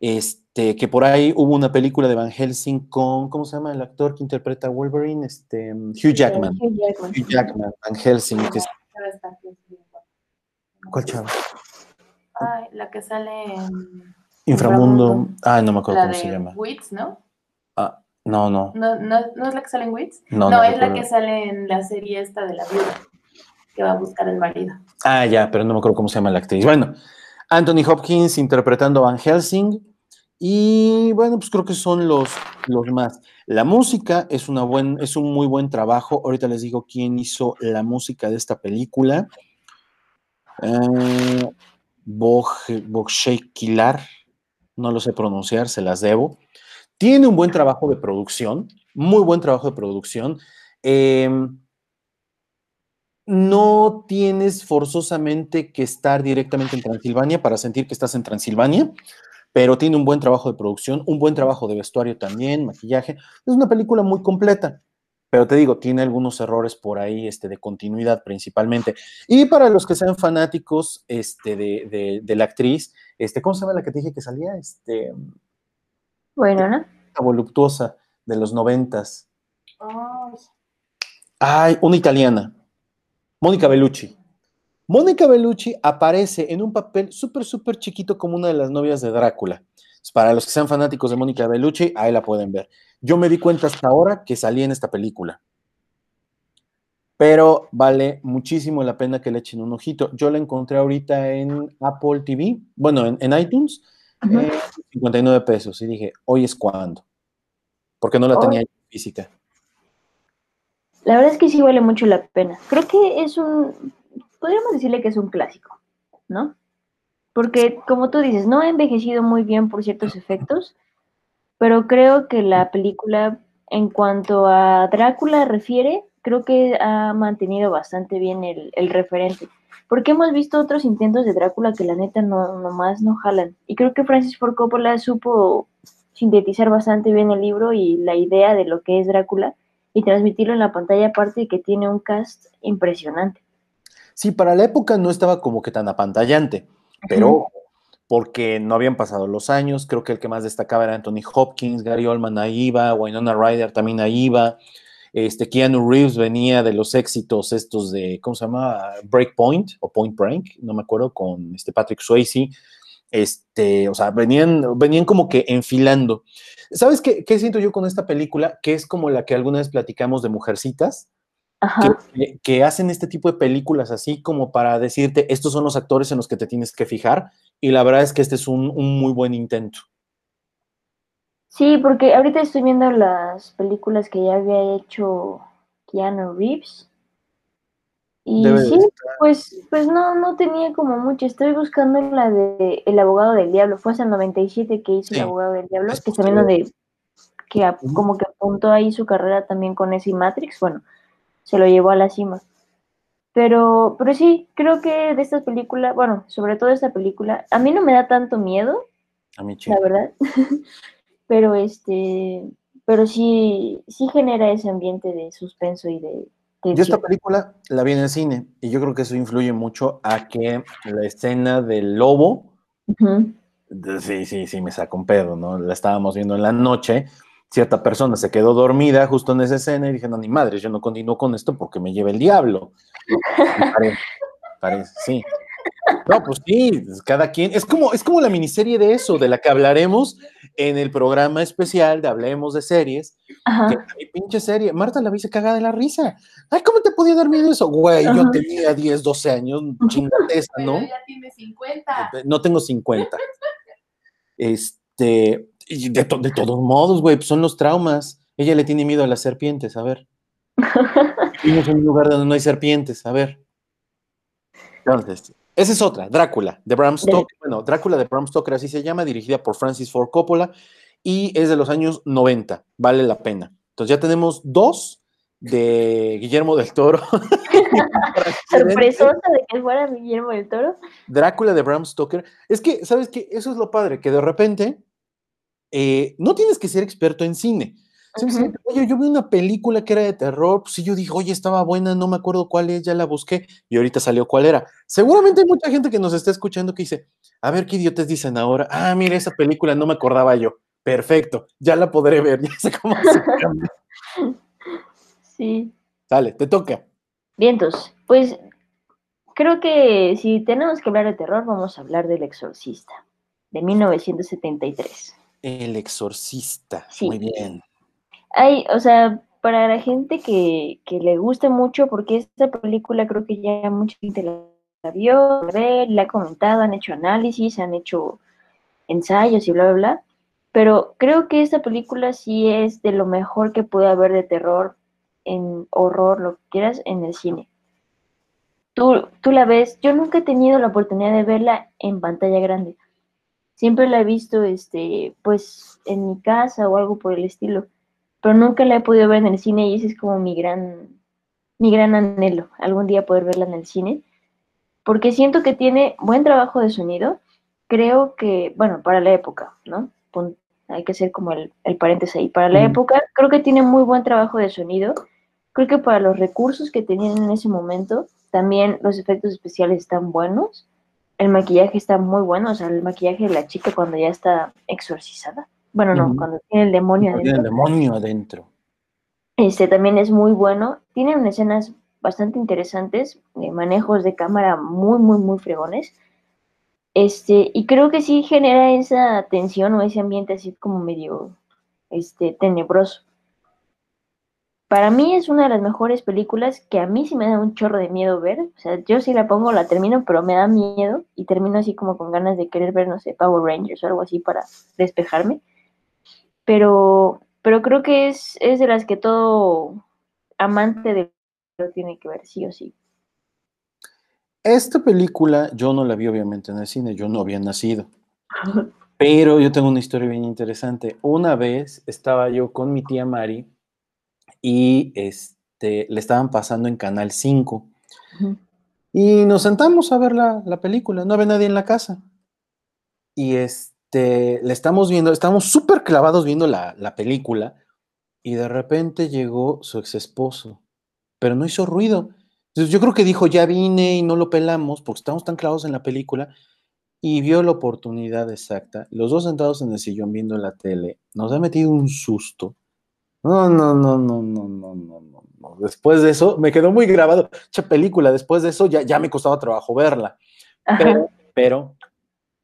Este, que por ahí hubo una película de Van Helsing con, ¿cómo se llama el actor que interpreta a Wolverine? Este, Hugh Jackman. Hugh Jackman. Hugh Jackman, Van Helsing. Que es... ¿Cuál chavo? Ay, la que sale en... Inframundo. Ah, no me acuerdo la cómo de se llama. Wits, ¿no? Ah, no, no. ¿No, no, ¿No es la que sale en Wits? No, no, no es la que sale en la serie esta de la viuda, que va a buscar el marido. Ah, ya, pero no me acuerdo cómo se llama la actriz. Bueno, Anthony Hopkins interpretando a Van Helsing. Y bueno, pues creo que son los, los más. La música es, una buen, es un muy buen trabajo. Ahorita les digo quién hizo la música de esta película. Uh, Kilar, no lo sé pronunciar, se las debo. Tiene un buen trabajo de producción, muy buen trabajo de producción. Eh, no tienes forzosamente que estar directamente en Transilvania para sentir que estás en Transilvania, pero tiene un buen trabajo de producción, un buen trabajo de vestuario también, maquillaje. Es una película muy completa, pero te digo, tiene algunos errores por ahí este, de continuidad principalmente. Y para los que sean fanáticos este, de, de, de la actriz, este, ¿cómo se llama la que te dije que salía? Este, bueno, ¿no? La voluptuosa de los noventas. Oh. Ay, una italiana. Mónica Bellucci. Mónica Bellucci aparece en un papel súper, súper chiquito como una de las novias de Drácula. Para los que sean fanáticos de Mónica Bellucci, ahí la pueden ver. Yo me di cuenta hasta ahora que salí en esta película. Pero vale muchísimo la pena que le echen un ojito. Yo la encontré ahorita en Apple TV, bueno, en, iTunes, 59 pesos. Y dije, hoy es cuando. Porque no la tenía física. La verdad es que sí vale mucho la pena. Creo que es un, podríamos decirle que es un clásico, ¿no? Porque como tú dices, no ha envejecido muy bien por ciertos efectos, pero creo que la película, en cuanto a Drácula refiere, creo que ha mantenido bastante bien el, referente. Porque hemos visto otros intentos de Drácula que la neta no nomás no jalan. Y creo que Francis Ford Coppola supo sintetizar bastante bien el libro y la idea de lo que es Drácula y transmitirlo en la pantalla aparte de que tiene un cast impresionante. Sí, para la época no estaba como que tan apantallante, pero porque no habían pasado los años, creo que el que más destacaba era Anthony Hopkins, Gary Oldman ahí iba, Winona Ryder también ahí iba, este, Keanu Reeves venía de los éxitos estos de, ¿cómo se llama? Breakpoint o Point Break, no me acuerdo, con este Patrick Swayze, este, o sea, venían, venían como que enfilando. ¿Sabes qué, qué siento yo con esta película? Que es como la que alguna vez platicamos de Mujercitas, que, hacen este tipo de películas así como para decirte, estos son los actores en los que te tienes que fijar, y la verdad es que este es un, muy buen intento. Sí, porque ahorita estoy viendo las películas que ya había hecho Keanu Reeves. Y sí, pues, pues no, no tenía como mucho. Estoy buscando la de El abogado del diablo. Fue hace el 97 que hizo El abogado del diablo, que también de que como que apuntó ahí su carrera también con ese Matrix. Bueno, se lo llevó a la cima. Pero, pero sí, creo que de estas películas, bueno, sobre todo esta película, a mí no me da tanto miedo. A mí La verdad. [LAUGHS] pero este, pero sí, sí genera ese ambiente de suspenso y de. Yo esta película la vi en el cine y yo creo que eso influye mucho a que la escena del lobo, sí, sí, sí, me saca un pedo, ¿no? La estábamos viendo en la noche cierta persona se quedó dormida justo en esa escena y dije, no, ni madre, yo no continúo con esto porque me lleva el diablo. [LAUGHS] parece, sí. No, pues sí, cada quien, es como, es como la miniserie de eso, de la que hablaremos en el programa especial de Hablemos de Series. Que, pinche serie, Marta la vi se caga de la risa. Ay, ¿cómo te podía dar miedo eso? Güey, yo tenía 10, 12 años, chingateza, ¿no? ya tiene 50. No tengo 50. Este, y de, de todos modos, güey, pues son los traumas. Ella le tiene miedo a las serpientes, a ver. [LAUGHS] Vivimos en un lugar donde no hay serpientes, a ver. Entonces, esa es otra, Drácula, de Bram Stoker. Bueno, Drácula de Bram Stoker, así se llama, dirigida por Francis Ford Coppola y es de los años 90, vale la pena. Entonces ya tenemos dos de Guillermo del Toro. [LAUGHS] Sorpresosa de que fuera Guillermo del Toro. Drácula de Bram Stoker. Es que, ¿sabes qué? Eso es lo padre, que de repente eh, no tienes que ser experto en cine. Oye, yo vi una película que era de terror, pues sí, yo dije, oye, estaba buena, no me acuerdo cuál es, ya la busqué y ahorita salió cuál era. Seguramente hay mucha gente que nos está escuchando que dice, a ver qué idiotas dicen ahora. Ah, mira, esa película no me acordaba yo. Perfecto, ya la podré ver, [LAUGHS] ya sé cómo se llama. [LAUGHS] Sí. Dale, te toca. Vientos, pues creo que si tenemos que hablar de terror, vamos a hablar del Exorcista, de 1973. El exorcista. Muy bien. Hay, o sea, para la gente que, le guste mucho, porque esta película creo que ya mucha gente la, vio, la ha comentado, han hecho análisis, han hecho ensayos y bla, bla, bla. Pero creo que esta película sí es de lo mejor que puede haber de terror, en horror, lo que quieras, en el cine. Tú, tú la ves, yo nunca he tenido la oportunidad de verla en pantalla grande Siempre la he visto, este, pues, en mi casa o algo por el estilo, pero nunca la he podido ver en el cine y ese es como mi gran, mi gran anhelo, algún día poder verla en el cine, porque siento que tiene buen trabajo de sonido, creo que, bueno, para la época, ¿no? hay que hacer como el, el paréntesis ahí, para la época creo que tiene muy buen trabajo de sonido, creo que para los recursos que tenían en ese momento, también los efectos especiales están buenos, el maquillaje está muy bueno, o sea, el maquillaje de la chica cuando ya está exorcizada. Bueno, no, cuando tiene el demonio adentro. Tiene el demonio adentro. Este también es muy bueno. Tienen escenas bastante interesantes, eh, manejos de cámara muy, muy, muy fregones. Este, y creo que sí genera esa tensión o ese ambiente así como medio este, tenebroso. Para mí es una de las mejores películas que a mí sí me da un chorro de miedo ver. O sea, yo sí la pongo, la termino, pero me da miedo y termino así como con ganas de querer ver, no sé, Power Rangers o algo así para despejarme. Pero, pero creo que es, es de las que todo amante de lo tiene que ver, sí o sí. Esta película yo no la vi obviamente en el cine, yo no había nacido. Pero yo tengo una historia bien interesante. Una vez estaba yo con mi tía Mari y este, le estaban pasando en Canal 5. Y nos sentamos a ver la, película, no había nadie en la casa. Y este, le estamos viendo, estamos súper clavados viendo la, la, película y de repente llegó su ex esposo, pero no hizo ruido. Entonces yo creo que dijo, ya vine y no lo pelamos porque estamos tan clavados en la película y vio la oportunidad exacta. Los dos sentados en el sillón viendo la tele, nos ha metido un susto no, no, no, no, no, no, no, no. Después de eso, me quedó muy grabado. Esa película, después de eso ya, ya me costaba trabajo verla. Pero, pero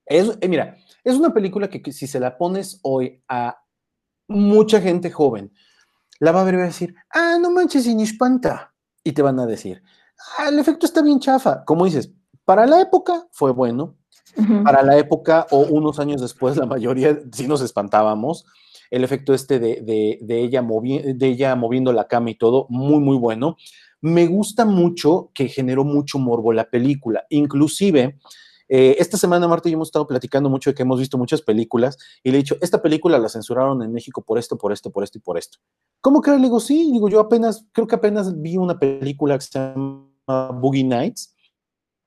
es, eh, mira, es una película que, si se la pones hoy a mucha gente joven, la va a ver y va a decir, ah, no manches, ni espanta. Y te van a decir, ah, el efecto está bien chafa. Como dices, para la época fue bueno. Para la época o unos años después, la mayoría sí nos espantábamos el efecto este de, ella de ella moviendo la cama y todo, muy, muy bueno. Me gusta mucho que generó mucho morbo la película. Inclusive, eh, esta semana, Marta y yo hemos estado platicando mucho de que hemos visto muchas películas y le he dicho, esta película la censuraron en México por esto, por esto, por esto y por esto. ¿Cómo que? Le digo, sí, digo, yo apenas, creo que apenas vi una película que se llama Boogie Nights,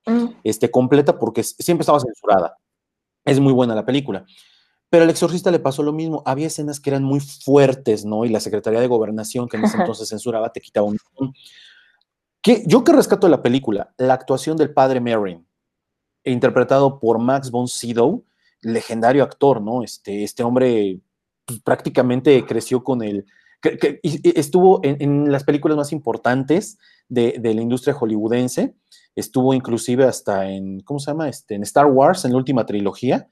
mm. este, completa porque siempre estaba censurada. Es muy buena la película. Pero al exorcista le pasó lo mismo. Había escenas que eran muy fuertes, ¿no? Y la Secretaría de Gobernación, que en ese entonces censuraba, te quitaba un... ¿Qué? Yo que rescato de la película, la actuación del padre Merrin, interpretado por Max von Sydow, legendario actor, ¿no? Este, este hombre pues, prácticamente creció con el... Que, estuvo en, las películas más importantes de, de, la industria hollywoodense, estuvo inclusive hasta en, ¿cómo se llama? Este, en Star Wars, en la última trilogía,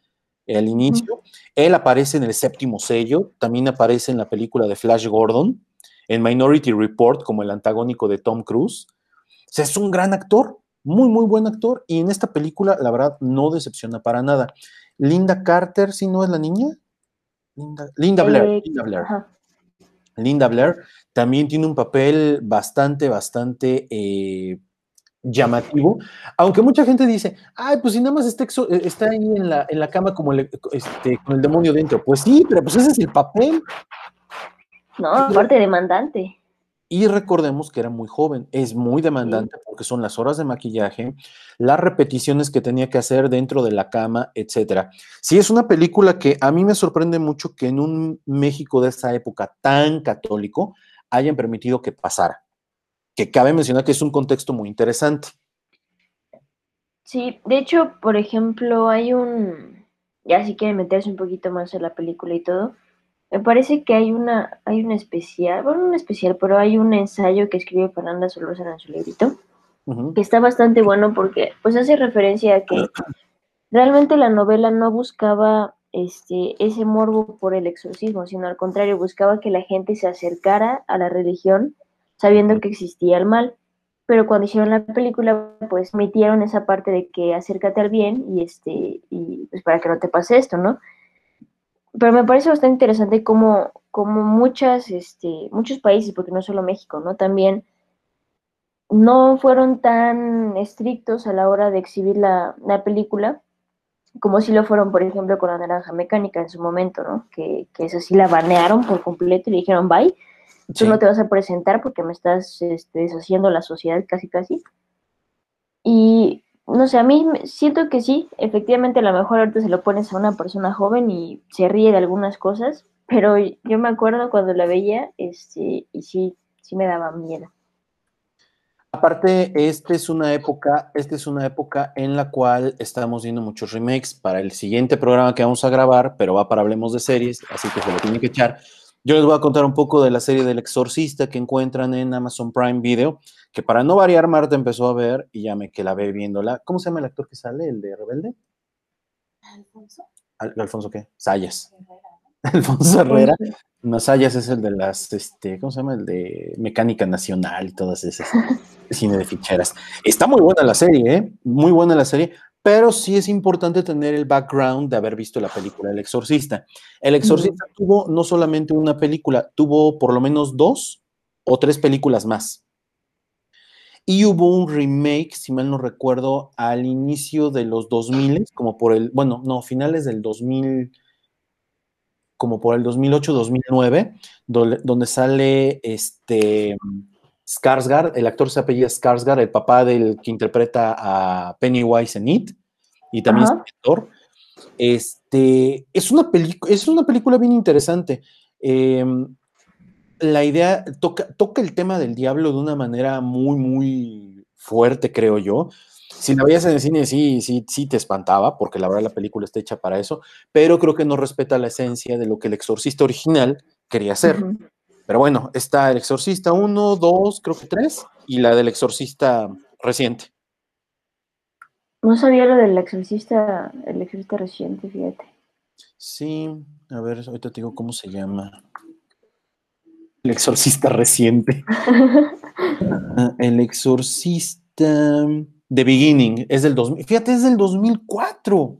al inicio. Él aparece en el séptimo sello, también aparece en la película de Flash Gordon, en Minority Report como el antagónico de Tom Cruise. O sea, es un gran actor, muy, muy buen actor, y en esta película, la verdad, no decepciona para nada. Linda Carter, si no es la niña? Linda, Blair. Eh, Linda Blair. Linda Blair también tiene un papel bastante, bastante eh, llamativo, aunque mucha gente dice, ay, pues si nada más está, eh, está ahí en la, en la cama como este, con el demonio dentro. Pues sí, pero pues ese es el papel. No, aparte demandante. Y recordemos que era muy joven, es muy demandante porque son las horas de maquillaje, las repeticiones que tenía que hacer dentro de la cama, etcétera. Sí, es una película que a mí me sorprende mucho que en un México de esa época tan católico hayan permitido que pasara que cabe mencionar que es un contexto muy interesante. Sí, de hecho, por ejemplo, hay un, ya si quieren meterse un poquito más en la película y todo, me parece que hay una, hay un especial, bueno, un especial, pero hay un ensayo que escribe Fernanda Solórzano en su librito, que está bastante bueno porque pues hace referencia a que realmente la novela no buscaba este, ese morbo por el exorcismo, sino al contrario, buscaba que la gente se acercara a la religión sabiendo que existía el mal. Pero cuando hicieron la película, pues metieron esa parte de que acércate al bien y este, y pues para que no te pase esto, ¿no? Pero me parece bastante interesante cómo, como muchas, este, muchos países, porque no solo México, ¿no? También no fueron tan estrictos a la hora de exhibir la, la película, como si lo fueron, por ejemplo, con la naranja mecánica en su momento, ¿no? Que, que eso sí la banearon por completo y le dijeron bye, Tú no te vas a presentar porque me estás este, deshaciendo la sociedad casi casi. Y no sé, a mí siento que sí, efectivamente a lo mejor ahorita se lo pones a una persona joven y se ríe de algunas cosas, pero yo me acuerdo cuando la veía este, y sí, sí me daba miedo. Aparte, esta es una época, esta es una época en la cual estamos viendo muchos remakes para el siguiente programa que vamos a grabar, pero va para Hablemos de Series, así que se lo tienen que echar Yo les voy a contar un poco de la serie del exorcista que encuentran en Amazon Prime Video, que para no variar, Marta empezó a ver y ya me que la ve viéndola. ¿Cómo se llama el actor que sale, el de Rebelde? Alfonso. Al- ¿Alfonso qué? Sayas. Alfonso Herrera. [LAUGHS] No, Sayas es el de las, este, ¿cómo se llama? El de Mecánica Nacional y todas esas [LAUGHS] cine de ficheras. Está muy buena la serie, ¿eh? Muy buena la serie, pero sí es importante tener el background de haber visto la película El Exorcista. El Exorcista tuvo no solamente una película, tuvo por lo menos dos o tres películas más. Y hubo un remake, si mal no recuerdo, al inicio de los 2000, como por el, bueno, no, finales del 2000, como por el 2008, 2009, donde, donde sale este Skarsgård, el actor se apellida Skarsgård, el papá del que interpreta a Pennywise en It, y también Ajá. es actor. Este, es una, pelicu- es una película bien interesante. Em, la idea toca, toca el tema del diablo de una manera muy, muy fuerte, creo yo. Si la veías en el cine, sí, sí, sí te espantaba, porque la verdad la película está hecha para eso, pero creo que no respeta la esencia de lo que el exorcista original quería hacer. Pero bueno, está el exorcista 1, 2, creo que 3, y la del exorcista reciente. No sabía lo del exorcista, el exorcista reciente, fíjate. Sí, a ver, ahorita te digo cómo se llama. El exorcista reciente. [LAUGHS] Ah, El exorcista The Beginning es del 2000. Fíjate, es del 2004.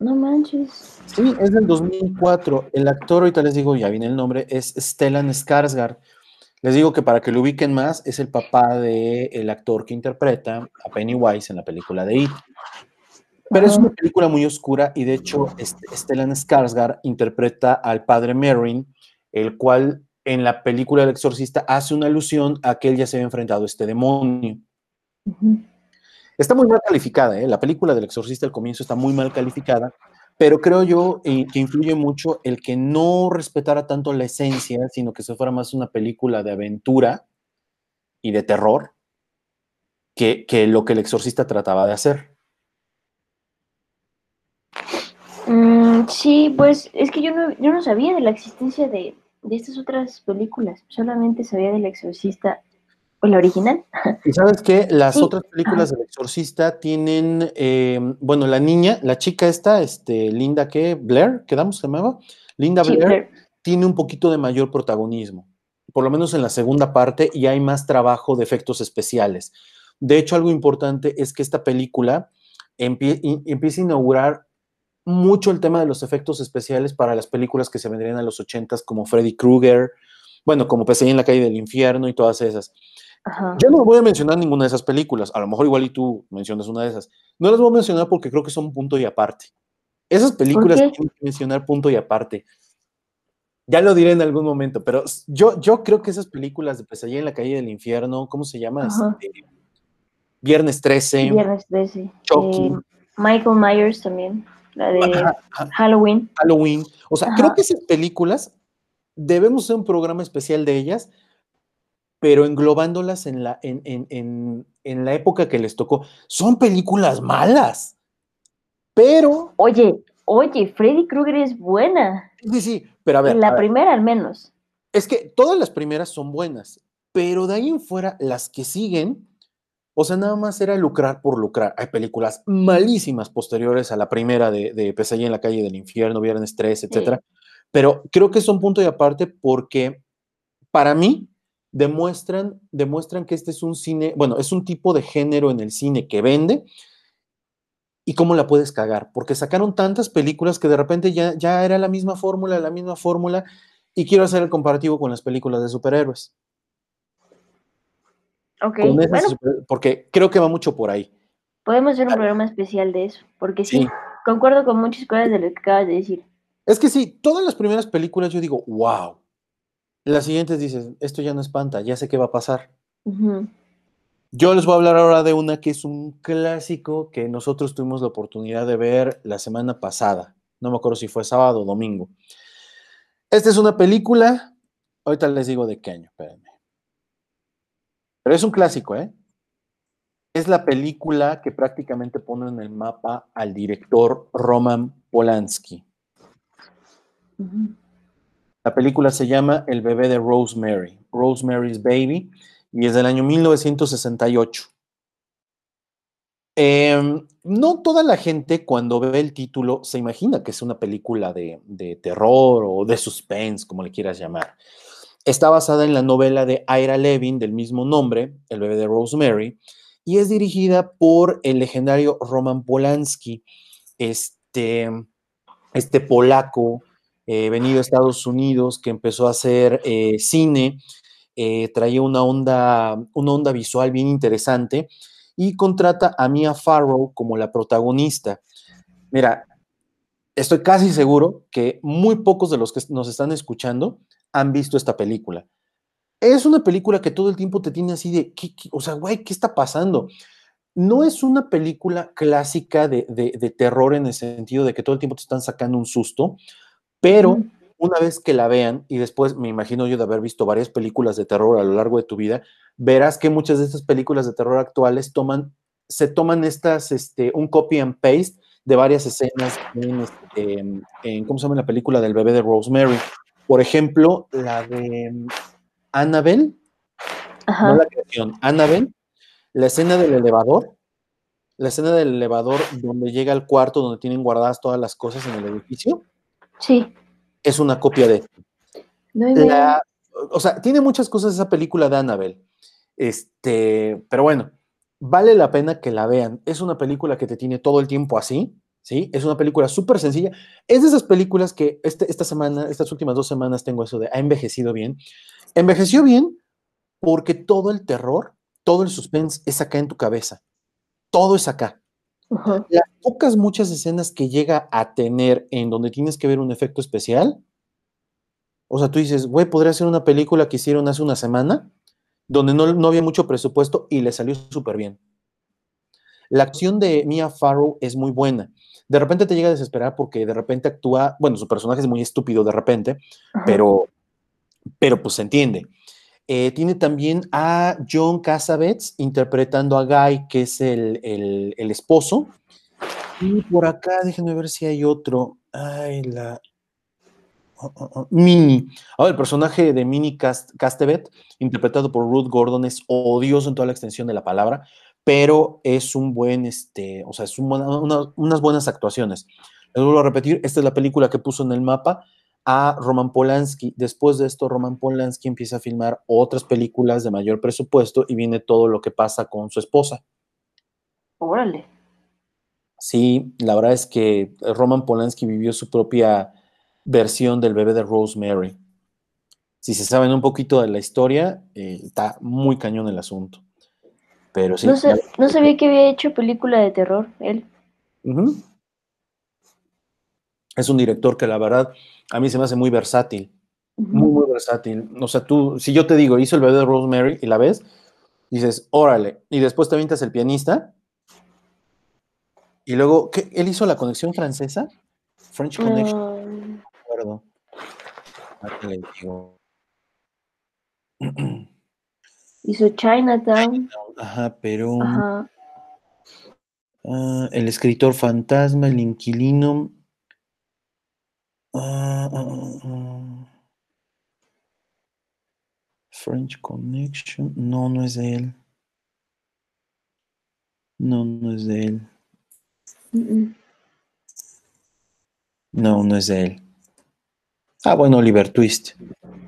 No manches. Sí, es del 2004. El actor, ahorita les digo, ya viene el nombre, es Stellan Skarsgård. Les digo que para que lo ubiquen más, es el papá del actor que interpreta a Pennywise en la película de It. Pero es Ajá. una película muy oscura y de hecho este, Stellan Skarsgård interpreta al padre Merrin, el cual en la película El Exorcista hace una alusión a que él ya se había enfrentado a este demonio. Está muy mal calificada, ¿eh? la película del Exorcista al comienzo está muy mal calificada, pero creo yo eh, que influye mucho el que no respetara tanto la esencia, sino que se fuera más una película de aventura y de terror que, que lo que el Exorcista trataba de hacer. Mm, sí, pues es que yo no, yo no sabía de la existencia de, de estas otras películas. Solamente sabía del exorcista, o la original. Y sabes que las Sí, otras películas del Exorcista tienen, eh, bueno, la niña, la chica esta, este, Linda, ¿qué? Blair, ¿quedamos? ¿Se llamaba? Linda Sí, Blair Blair. tiene un poquito de mayor protagonismo, por lo menos en la segunda parte, y hay más trabajo de efectos especiales. De hecho, algo importante es que esta película empieza a inaugurar mucho el tema de los efectos especiales para las películas que se vendrían a los 80s, como Freddy Krueger, bueno, como Pesadilla en la calle del infierno y todas esas. Ajá. Yo no voy a mencionar ninguna de esas películas, a lo mejor igual y tú mencionas una de esas. No las voy a mencionar porque creo que son punto y aparte. Esas películas tienen que mencionar punto y aparte. Ya lo diré en algún momento, pero yo, yo creo que esas películas de Pesadilla en la calle del infierno, ¿cómo se llama? Este, Viernes 13, Viernes 13. Chucky. Eh, Michael Myers también, la de Ajá. Halloween. Halloween. O sea, Ajá. creo que esas películas debemos hacer un programa especial de ellas, pero englobándolas en la, en, en- en- en la época que les tocó. Son películas malas, pero, Oye, oye, Freddy Krueger es buena. sí, sí, pero a ver, En la a ver, primera al menos. es que todas las primeras son buenas, pero de ahí en fuera, las que siguen, o sea, nada más era lucrar por lucrar. Hay películas malísimas posteriores a la primera de, de Pesadilla en la calle del infierno, Viernes 3, etcétera. Pero creo que son punto y aparte porque para mí demuestran, demuestran que este es un cine, bueno, es un tipo de género en el cine que vende y cómo la puedes cagar, porque sacaron tantas películas que de repente ya, ya era la misma fórmula, la misma fórmula, y quiero hacer el comparativo con las películas de superhéroes. Ok, con esas bueno, porque creo que va mucho por ahí. podemos hacer un programa especial de eso, porque sí, Sí. concuerdo con muchas cosas de lo que acabas de decir. Es que sí, todas las primeras películas yo digo, wow. Las siguientes dices, esto ya no espanta, ya sé qué va a pasar. Yo les voy a hablar ahora de una que es un clásico que nosotros tuvimos la oportunidad de ver la semana pasada. No me acuerdo si fue sábado o domingo. Esta es una película, ahorita les digo de qué año, espérenme. Pero es un clásico, ¿eh? Es la película que prácticamente pone en el mapa al director Roman Polanski. La película se llama El bebé de Rosemary, Rosemary's Baby, y es del año 1968. Em, no toda la gente cuando ve el título se imagina que es una película de, de, terror o de suspense, como le quieras llamar. Está basada en la novela de Ira Levin del mismo nombre, El bebé de Rosemary, y es dirigida por el legendario Roman Polanski, este, este polaco eh, venido a Estados Unidos que empezó a hacer eh, cine, eh, traía una onda, una onda visual bien interesante y contrata a Mia Farrow como la protagonista. Mira, estoy casi seguro que muy pocos de los que nos están escuchando han visto esta película. Es una película que todo el tiempo te tiene así de, o sea, güey, ¿qué está pasando? No es una película clásica de, terror en el sentido de que todo el tiempo te están sacando un susto, pero una vez que la vean, y después me imagino yo de haber visto varias películas de terror a lo largo de tu vida, verás que muchas de estas películas de terror actuales toman, se toman estas, este, un copy and paste de varias escenas en, este, en, ¿cómo se llama la película del bebé de Rosemary? Por ejemplo, la de Annabelle, no la creación, Annabelle, la escena del elevador, la escena del elevador donde llega al cuarto donde tienen guardadas todas las cosas en el edificio. Sí. Es una copia de o sea, tiene muchas cosas esa película de Annabelle. Este, pero bueno, vale la pena que la vean. Es una película que te tiene todo el tiempo así, ¿sí? Es una película súper sencilla. Es de esas películas que este, esta semana, estas últimas dos semanas tengo eso de ha envejecido bien. Envejeció bien porque todo el terror, todo el suspense es acá en tu cabeza. Todo es acá. Las pocas, muchas escenas que llega a tener en donde tienes que ver un efecto especial, o sea, tú dices, güey, podría ser una película que hicieron hace una semana, donde no, no había mucho presupuesto y le salió súper bien. La acción de Mia Farrow es muy buena. De repente te llega a desesperar porque de repente actúa, bueno, su personaje es muy estúpido de repente, pero, pero pues se entiende. Eh, tiene también a John Cassavetes interpretando a Guy, que es el, el, esposo. Y por acá, déjenme ver si hay otro. Ay, la, Oh, oh, oh, Mini. Ahora, el personaje de Mini Castevet, interpretado por Ruth Gordon, es odioso en toda la extensión de la palabra, pero es un buen, este, o sea, es unas buenas actuaciones. Les vuelvo a repetir, esta es la película que puso en el mapa a Roman Polanski. Después de esto, Roman Polanski empieza a filmar otras películas de mayor presupuesto y viene todo lo que pasa con su esposa. Órale. Sí, la verdad es que Roman Polanski vivió su propia versión del bebé de Rosemary. Si se saben un poquito de la historia, eh, está muy cañón el asunto. Pero sí. No, sabía que había hecho película de terror, él. Es un director que la verdad a mí se me hace muy versátil. Muy, muy versátil. O sea, tú, si yo te digo, hizo el bebé de Rosemary y la ves, dices, órale. Y después te avientas el pianista. Y luego, ¿qué? ¿Él hizo la conexión francesa? French Connection. [CLEARS THROAT] Hizo Chinatown. Ajá, pero. Ah, el escritor fantasma, el inquilino. Ah, ah, French Connection. No, no es de él. No, no es de él. No, no es de él. Ah, bueno, Oliver Twist.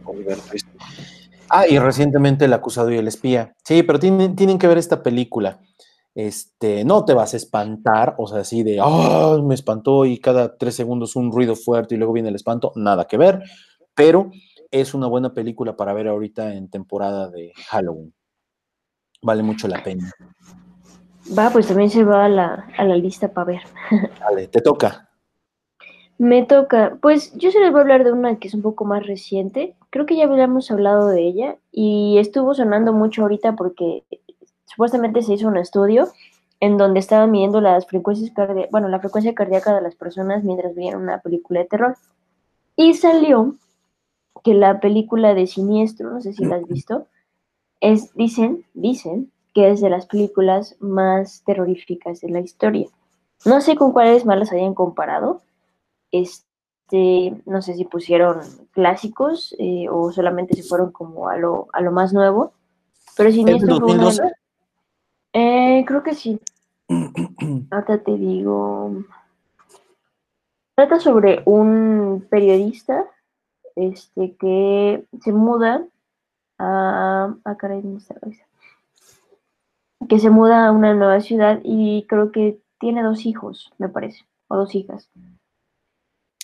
Oliver Twist. Ah, y recientemente El acusado y el espía. Sí, pero tienen, tienen que ver esta película. Este, no te vas a espantar, o sea, así de, ah, me espantó y cada tres segundos un ruido fuerte y luego viene el espanto, nada que ver, pero es una buena película para ver ahorita en temporada de Halloween. Vale mucho la pena. Va, pues también se va a la, a la lista para ver. Dale, te toca. Me toca, pues yo se les voy a hablar de una que es un poco más reciente. Creo que ya habíamos hablado de ella y estuvo sonando mucho ahorita porque supuestamente se hizo un estudio en donde estaban midiendo las frecuencias cardíacas, bueno, la frecuencia cardíaca de las personas mientras veían una película de terror. Y salió que la película de Siniestro, no sé si la has visto, es, dicen, dicen que es de las películas más terroríficas de la historia. No sé con cuáles más las hayan comparado, este, no sé si pusieron clásicos eh, o solamente se fueron como a lo, a lo más nuevo. Pero Siniestro fue uno de los- Eh, creo que sí. [CLEARS THROAT] Ahorita te digo. Trata sobre un periodista este, que se muda a. Ah, caray. Que se muda a una nueva ciudad y creo que tiene dos hijos, me parece, o dos hijas.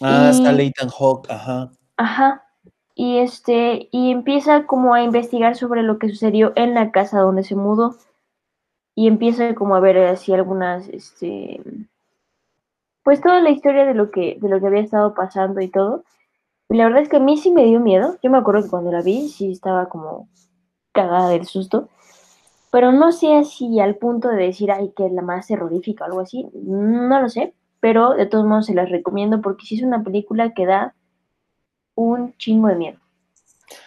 Ah, está Leighton Hawk, ajá. Ajá. Y este, y empieza como a investigar sobre lo que sucedió en la casa donde se mudó. Y empieza como a ver así algunas, este, pues toda la historia de lo que, de lo que había estado pasando y todo. Y la verdad es que a mí sí me dio miedo. Yo me acuerdo que cuando la vi, sí estaba como cagada del susto. Pero no sé así al punto de decir, ay, que es la más terrorífica o algo así. No lo sé. Pero de todos modos se las recomiendo porque sí es una película que da un chingo de miedo.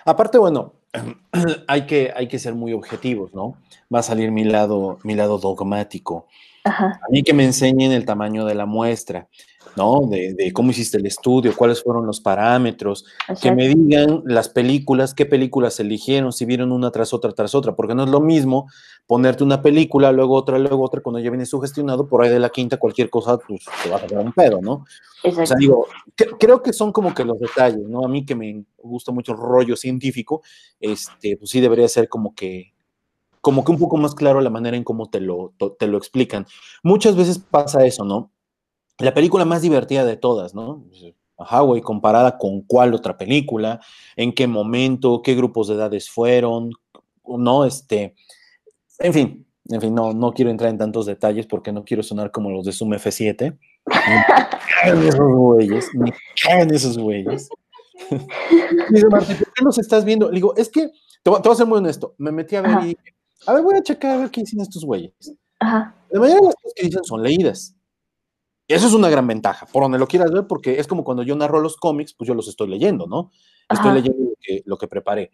Aparte, bueno, [CLEARS THROAT] hay que, hay que ser muy objetivos, ¿no? Va a salir mi lado, mi lado dogmático. Ajá. A mí que me enseñen el tamaño de la muestra, ¿no? De, de cómo hiciste el estudio, cuáles fueron los parámetros, que me digan las películas, qué películas eligieron, si vieron una tras otra tras otra, porque no es lo mismo ponerte una película, luego otra, luego otra, cuando ya vienes sugestionado, por ahí de la quinta, cualquier cosa, pues te vas a quedar un pedo, ¿no? O exacto. sea, digo, cre- creo que son como que los detalles, ¿no? A mí que me gusta mucho el rollo científico, este, pues sí debería ser como que, como que un poco más claro la manera en cómo te lo, te lo explican. Muchas veces pasa eso, ¿no? La película más divertida de todas, ¿no? Ajá, güey, comparada con cuál otra película, en qué momento, qué grupos de edades fueron, ¿no? Este, en fin, en fin, no, no quiero entrar en tantos detalles porque no quiero sonar como los de Zoom F7. Me cagan esos güeyes, me cagan esos güeyes. [LAUGHS] Dice Martín, ¿por qué los estás viendo? Le digo, es que, te voy, te voy a ser muy honesto, me metí a ver Ajá. y a ver, voy a checar a ver qué dicen estos güeyes. Ajá. La mayoría de las cosas que dicen son leídas. Y eso es una gran ventaja, por donde lo quieras ver, porque es como cuando yo narro los cómics, pues yo los estoy leyendo, ¿no? Estoy Ajá. leyendo lo que, lo que preparé.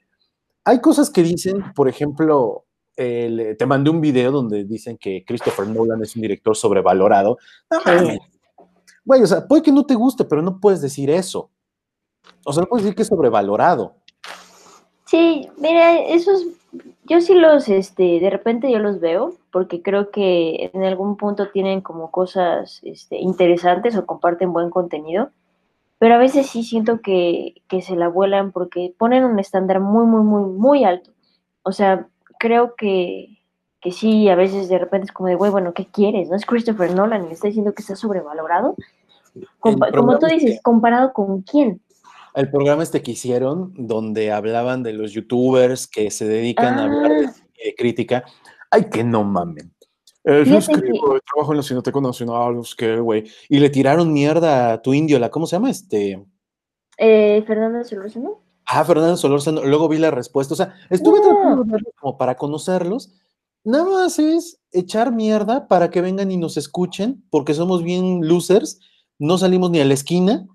Hay cosas que dicen, por ejemplo, el- te mandé un video donde dicen que Christopher Nolan es un director sobrevalorado. No mames. Güey, o sea, puede que no te guste, pero no puedes decir eso. O sea, no puedes decir que es sobrevalorado. Sí, mira, esos, yo sí los, este, de repente yo los veo, porque creo que en algún punto tienen como cosas, este, interesantes o comparten buen contenido, pero a veces sí siento que, que se la vuelan porque ponen un estándar muy, muy, muy, muy alto. O sea, creo que, que sí, a veces de repente es como de, güey, bueno, ¿qué quieres? ¿No es Christopher Nolan y me está diciendo que está sobrevalorado? Compa- como tú es dices, ¿comparado con quién? El programa este que hicieron, donde hablaban de los youtubers que se dedican a hablar de, Ah. de crítica. Ay, que no mamen. Eh, yo escribo, trabajo en la Cineteca Nacional, no sé qué, güey. Y le tiraron mierda a tu indio, la, ¿cómo se llama? Este. Eh, Fernanda Solórzano. Ah, Fernando Solórzano. Luego vi la respuesta. O sea, estuve No. tratando de como para conocerlos. Nada más es echar mierda para que vengan y nos escuchen, porque somos bien losers. No salimos ni a la esquina.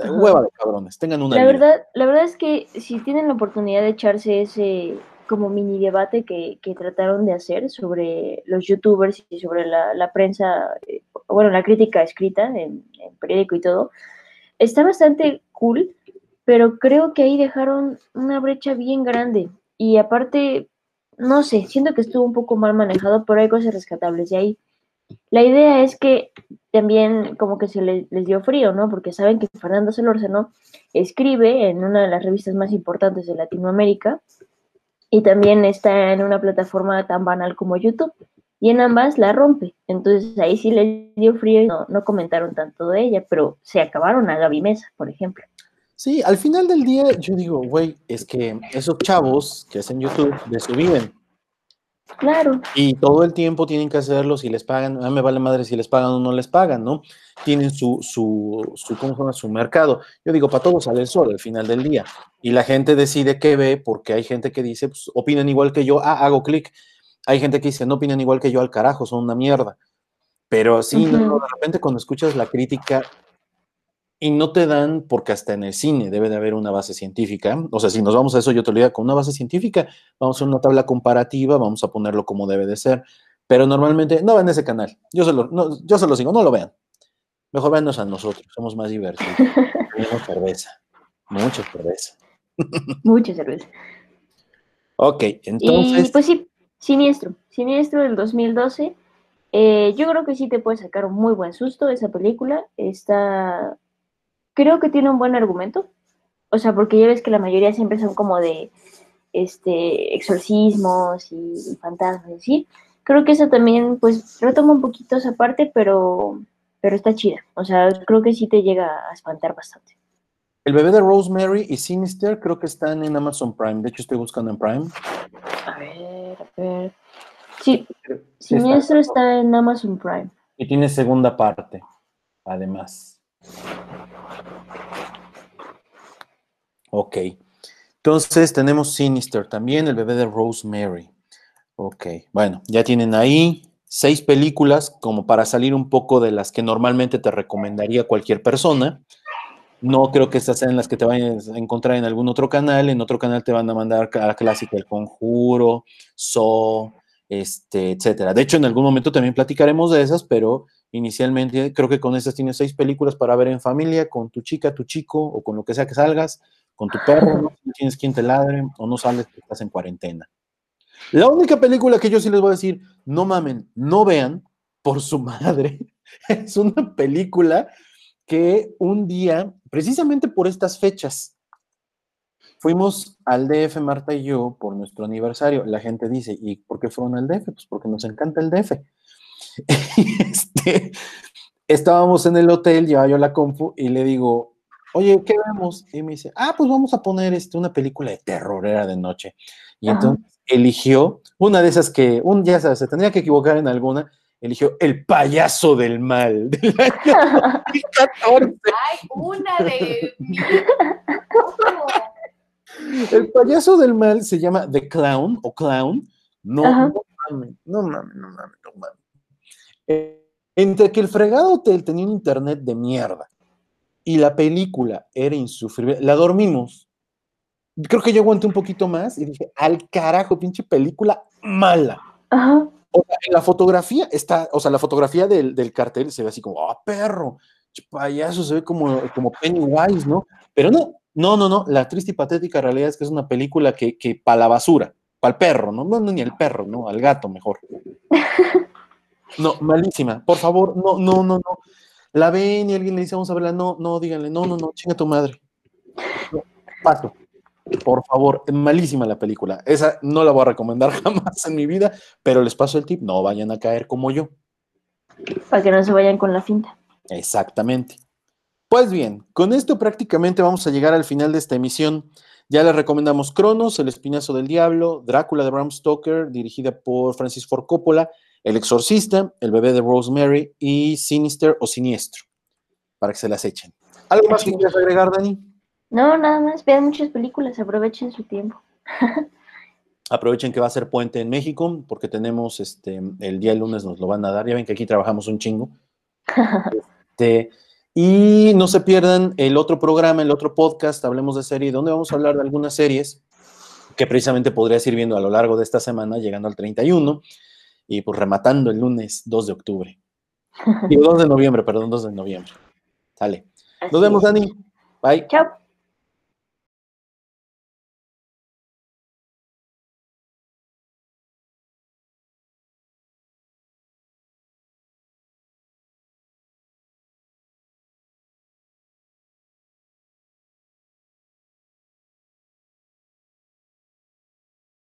Ajá. Hueva de cabrones, tengan una La vida. verdad, la verdad es que si tienen la oportunidad de echarse ese como mini debate que, que trataron de hacer sobre los youtubers y sobre la, la prensa, eh, bueno, la crítica escrita en, en periódico y todo, está bastante cool, pero creo que ahí dejaron una brecha bien grande. Y aparte, no sé, siento que estuvo un poco mal manejado, pero hay cosas rescatables de ahí. La idea es que también como que se le- les dio frío, ¿no? Porque saben que Fernando Solórzano escribe en una de las revistas más importantes de Latinoamérica y también está en una plataforma tan banal como YouTube. Y en ambas la rompe. Entonces ahí sí les dio frío y no, no comentaron tanto de ella, pero se acabaron a Gaby Mesa, por ejemplo. Sí, al final del día yo digo, güey, es que esos chavos que hacen YouTube eso viven Claro, y todo el tiempo tienen que hacerlo si les pagan, a me vale madre si les pagan o no les pagan, ¿no? Tienen su, su, su, ¿cómo se llama? su mercado. Yo digo, para todos sale el sol al final del día. Y la gente decide qué ve porque hay gente que dice, pues opinan igual que yo, ah, hago clic. Hay gente que dice, no opinan igual que yo al carajo, son una mierda. Pero sí, no, no, de repente cuando escuchas la crítica y no te dan, porque hasta en el cine debe de haber una base científica. O sea, si nos vamos a eso, yo te lo digo, con una base científica, vamos a hacer una tabla comparativa, vamos a ponerlo como debe de ser. Pero normalmente no vean ese canal. Yo se lo, no, yo se los digo, no lo vean. Mejor véannos a nosotros, somos más divertidos. [LAUGHS] Tenemos cerveza, mucha cerveza. [LAUGHS] Mucha cerveza. Ok, entonces. Y pues sí, Siniestro. Siniestro del 2012. Eh, yo creo que sí te puede sacar un muy buen susto esa película. Está. Creo que tiene un buen argumento. O sea, porque ya ves que la mayoría siempre son como de este exorcismos y, y fantasmas y así. Creo que esa también, pues, retoma un poquito esa parte, pero, pero está chida. O sea, creo que sí te llega a espantar bastante. El bebé de Rosemary y Sinister creo que están en Amazon Prime. De hecho, estoy buscando en Prime. A ver, a ver. Sí, Sí está. Siniestro está en Amazon Prime. Y tiene segunda parte, además. Ok. Entonces tenemos Sinister también, el bebé de Rosemary. Ok, bueno, ya tienen ahí seis películas como para salir un poco de las que normalmente te recomendaría cualquier persona. No creo que estas sean las que te vayas a encontrar en algún otro canal. En otro canal te van a mandar a la clásica El Conjuro, So, este, etcétera. De hecho, en algún momento también platicaremos de esas, pero inicialmente creo que con estas tienes seis películas para ver en familia, con tu chica, tu chico, o con lo que sea que salgas, con tu perro, no tienes quien te ladre, o no sales porque estás en cuarentena. La única película que yo sí les voy a decir, no mamen, no vean, por su madre, [LAUGHS] es una película que un día, precisamente por estas fechas, fuimos al DF, Marta y yo, por nuestro aniversario. La gente dice, ¿y por qué fueron al DF? Pues porque nos encanta el DF. [LAUGHS] este, estábamos en el hotel, llevaba yo la compu y le digo, oye, ¿qué vemos? Y me dice, ah, pues vamos a poner este, una película de terror, era de noche. Y Ajá. entonces eligió una de esas que, un ya sabes, se tendría que equivocar en alguna, eligió El payaso del mal [LAUGHS] del año [LAUGHS] 2014. Ay, una de. El payaso del mal se llama The Clown o Clown. No, Ajá. no mames, no mames, no mames, no mames. Eh, entre que el fregado hotel tenía un internet de mierda y la película era insufrible, la dormimos. Creo que yo aguanté un poquito más y dije, al carajo, pinche película mala. Ajá. O sea, en la fotografía está, o sea, la fotografía del, del cartel se ve así como, ah, perro, ch- payaso, se ve como, como Pennywise, ¿no? Pero no, no, no, no, la triste y patética realidad es que es una película que, que para la basura, para el perro, ¿no? No, no, ni al perro, ¿no? Al gato mejor. [LAUGHS] No, malísima, por favor, no, no, no, no. La ven y alguien le dice, vamos a verla, no, no, díganle, no, no, no, chinga tu madre. No, paso. Por favor, malísima la película. Esa no la voy a recomendar [LAUGHS] jamás en mi vida, pero les paso el tip, no vayan a caer como yo. Para que no se vayan con la finta. Exactamente. Pues bien, con esto prácticamente vamos a llegar al final de esta emisión. Ya les recomendamos Cronos, El Espinazo del Diablo, Drácula de Bram Stoker, dirigida por Francis Ford Coppola, El Exorcista, El Bebé de Rosemary y Sinister o Siniestro, para que se las echen. ¿Algo más que quieras agregar, Dani? No, nada más. Vean muchas películas, aprovechen su tiempo. [LAUGHS] Aprovechen que va a ser puente en México, porque tenemos este, el día lunes nos lo van a dar. Ya ven que aquí trabajamos un chingo. [LAUGHS] Este, y no se pierdan el otro programa, el otro podcast, Hablemos de Serie, donde vamos a hablar de algunas series que precisamente podrías ir viendo a lo largo de esta semana, llegando al 31 y pues rematando el lunes 2 de octubre. [LAUGHS] Digo, 2 de noviembre, perdón, 2 de noviembre. Sale. Nos vemos. Dani. Bye. Chao.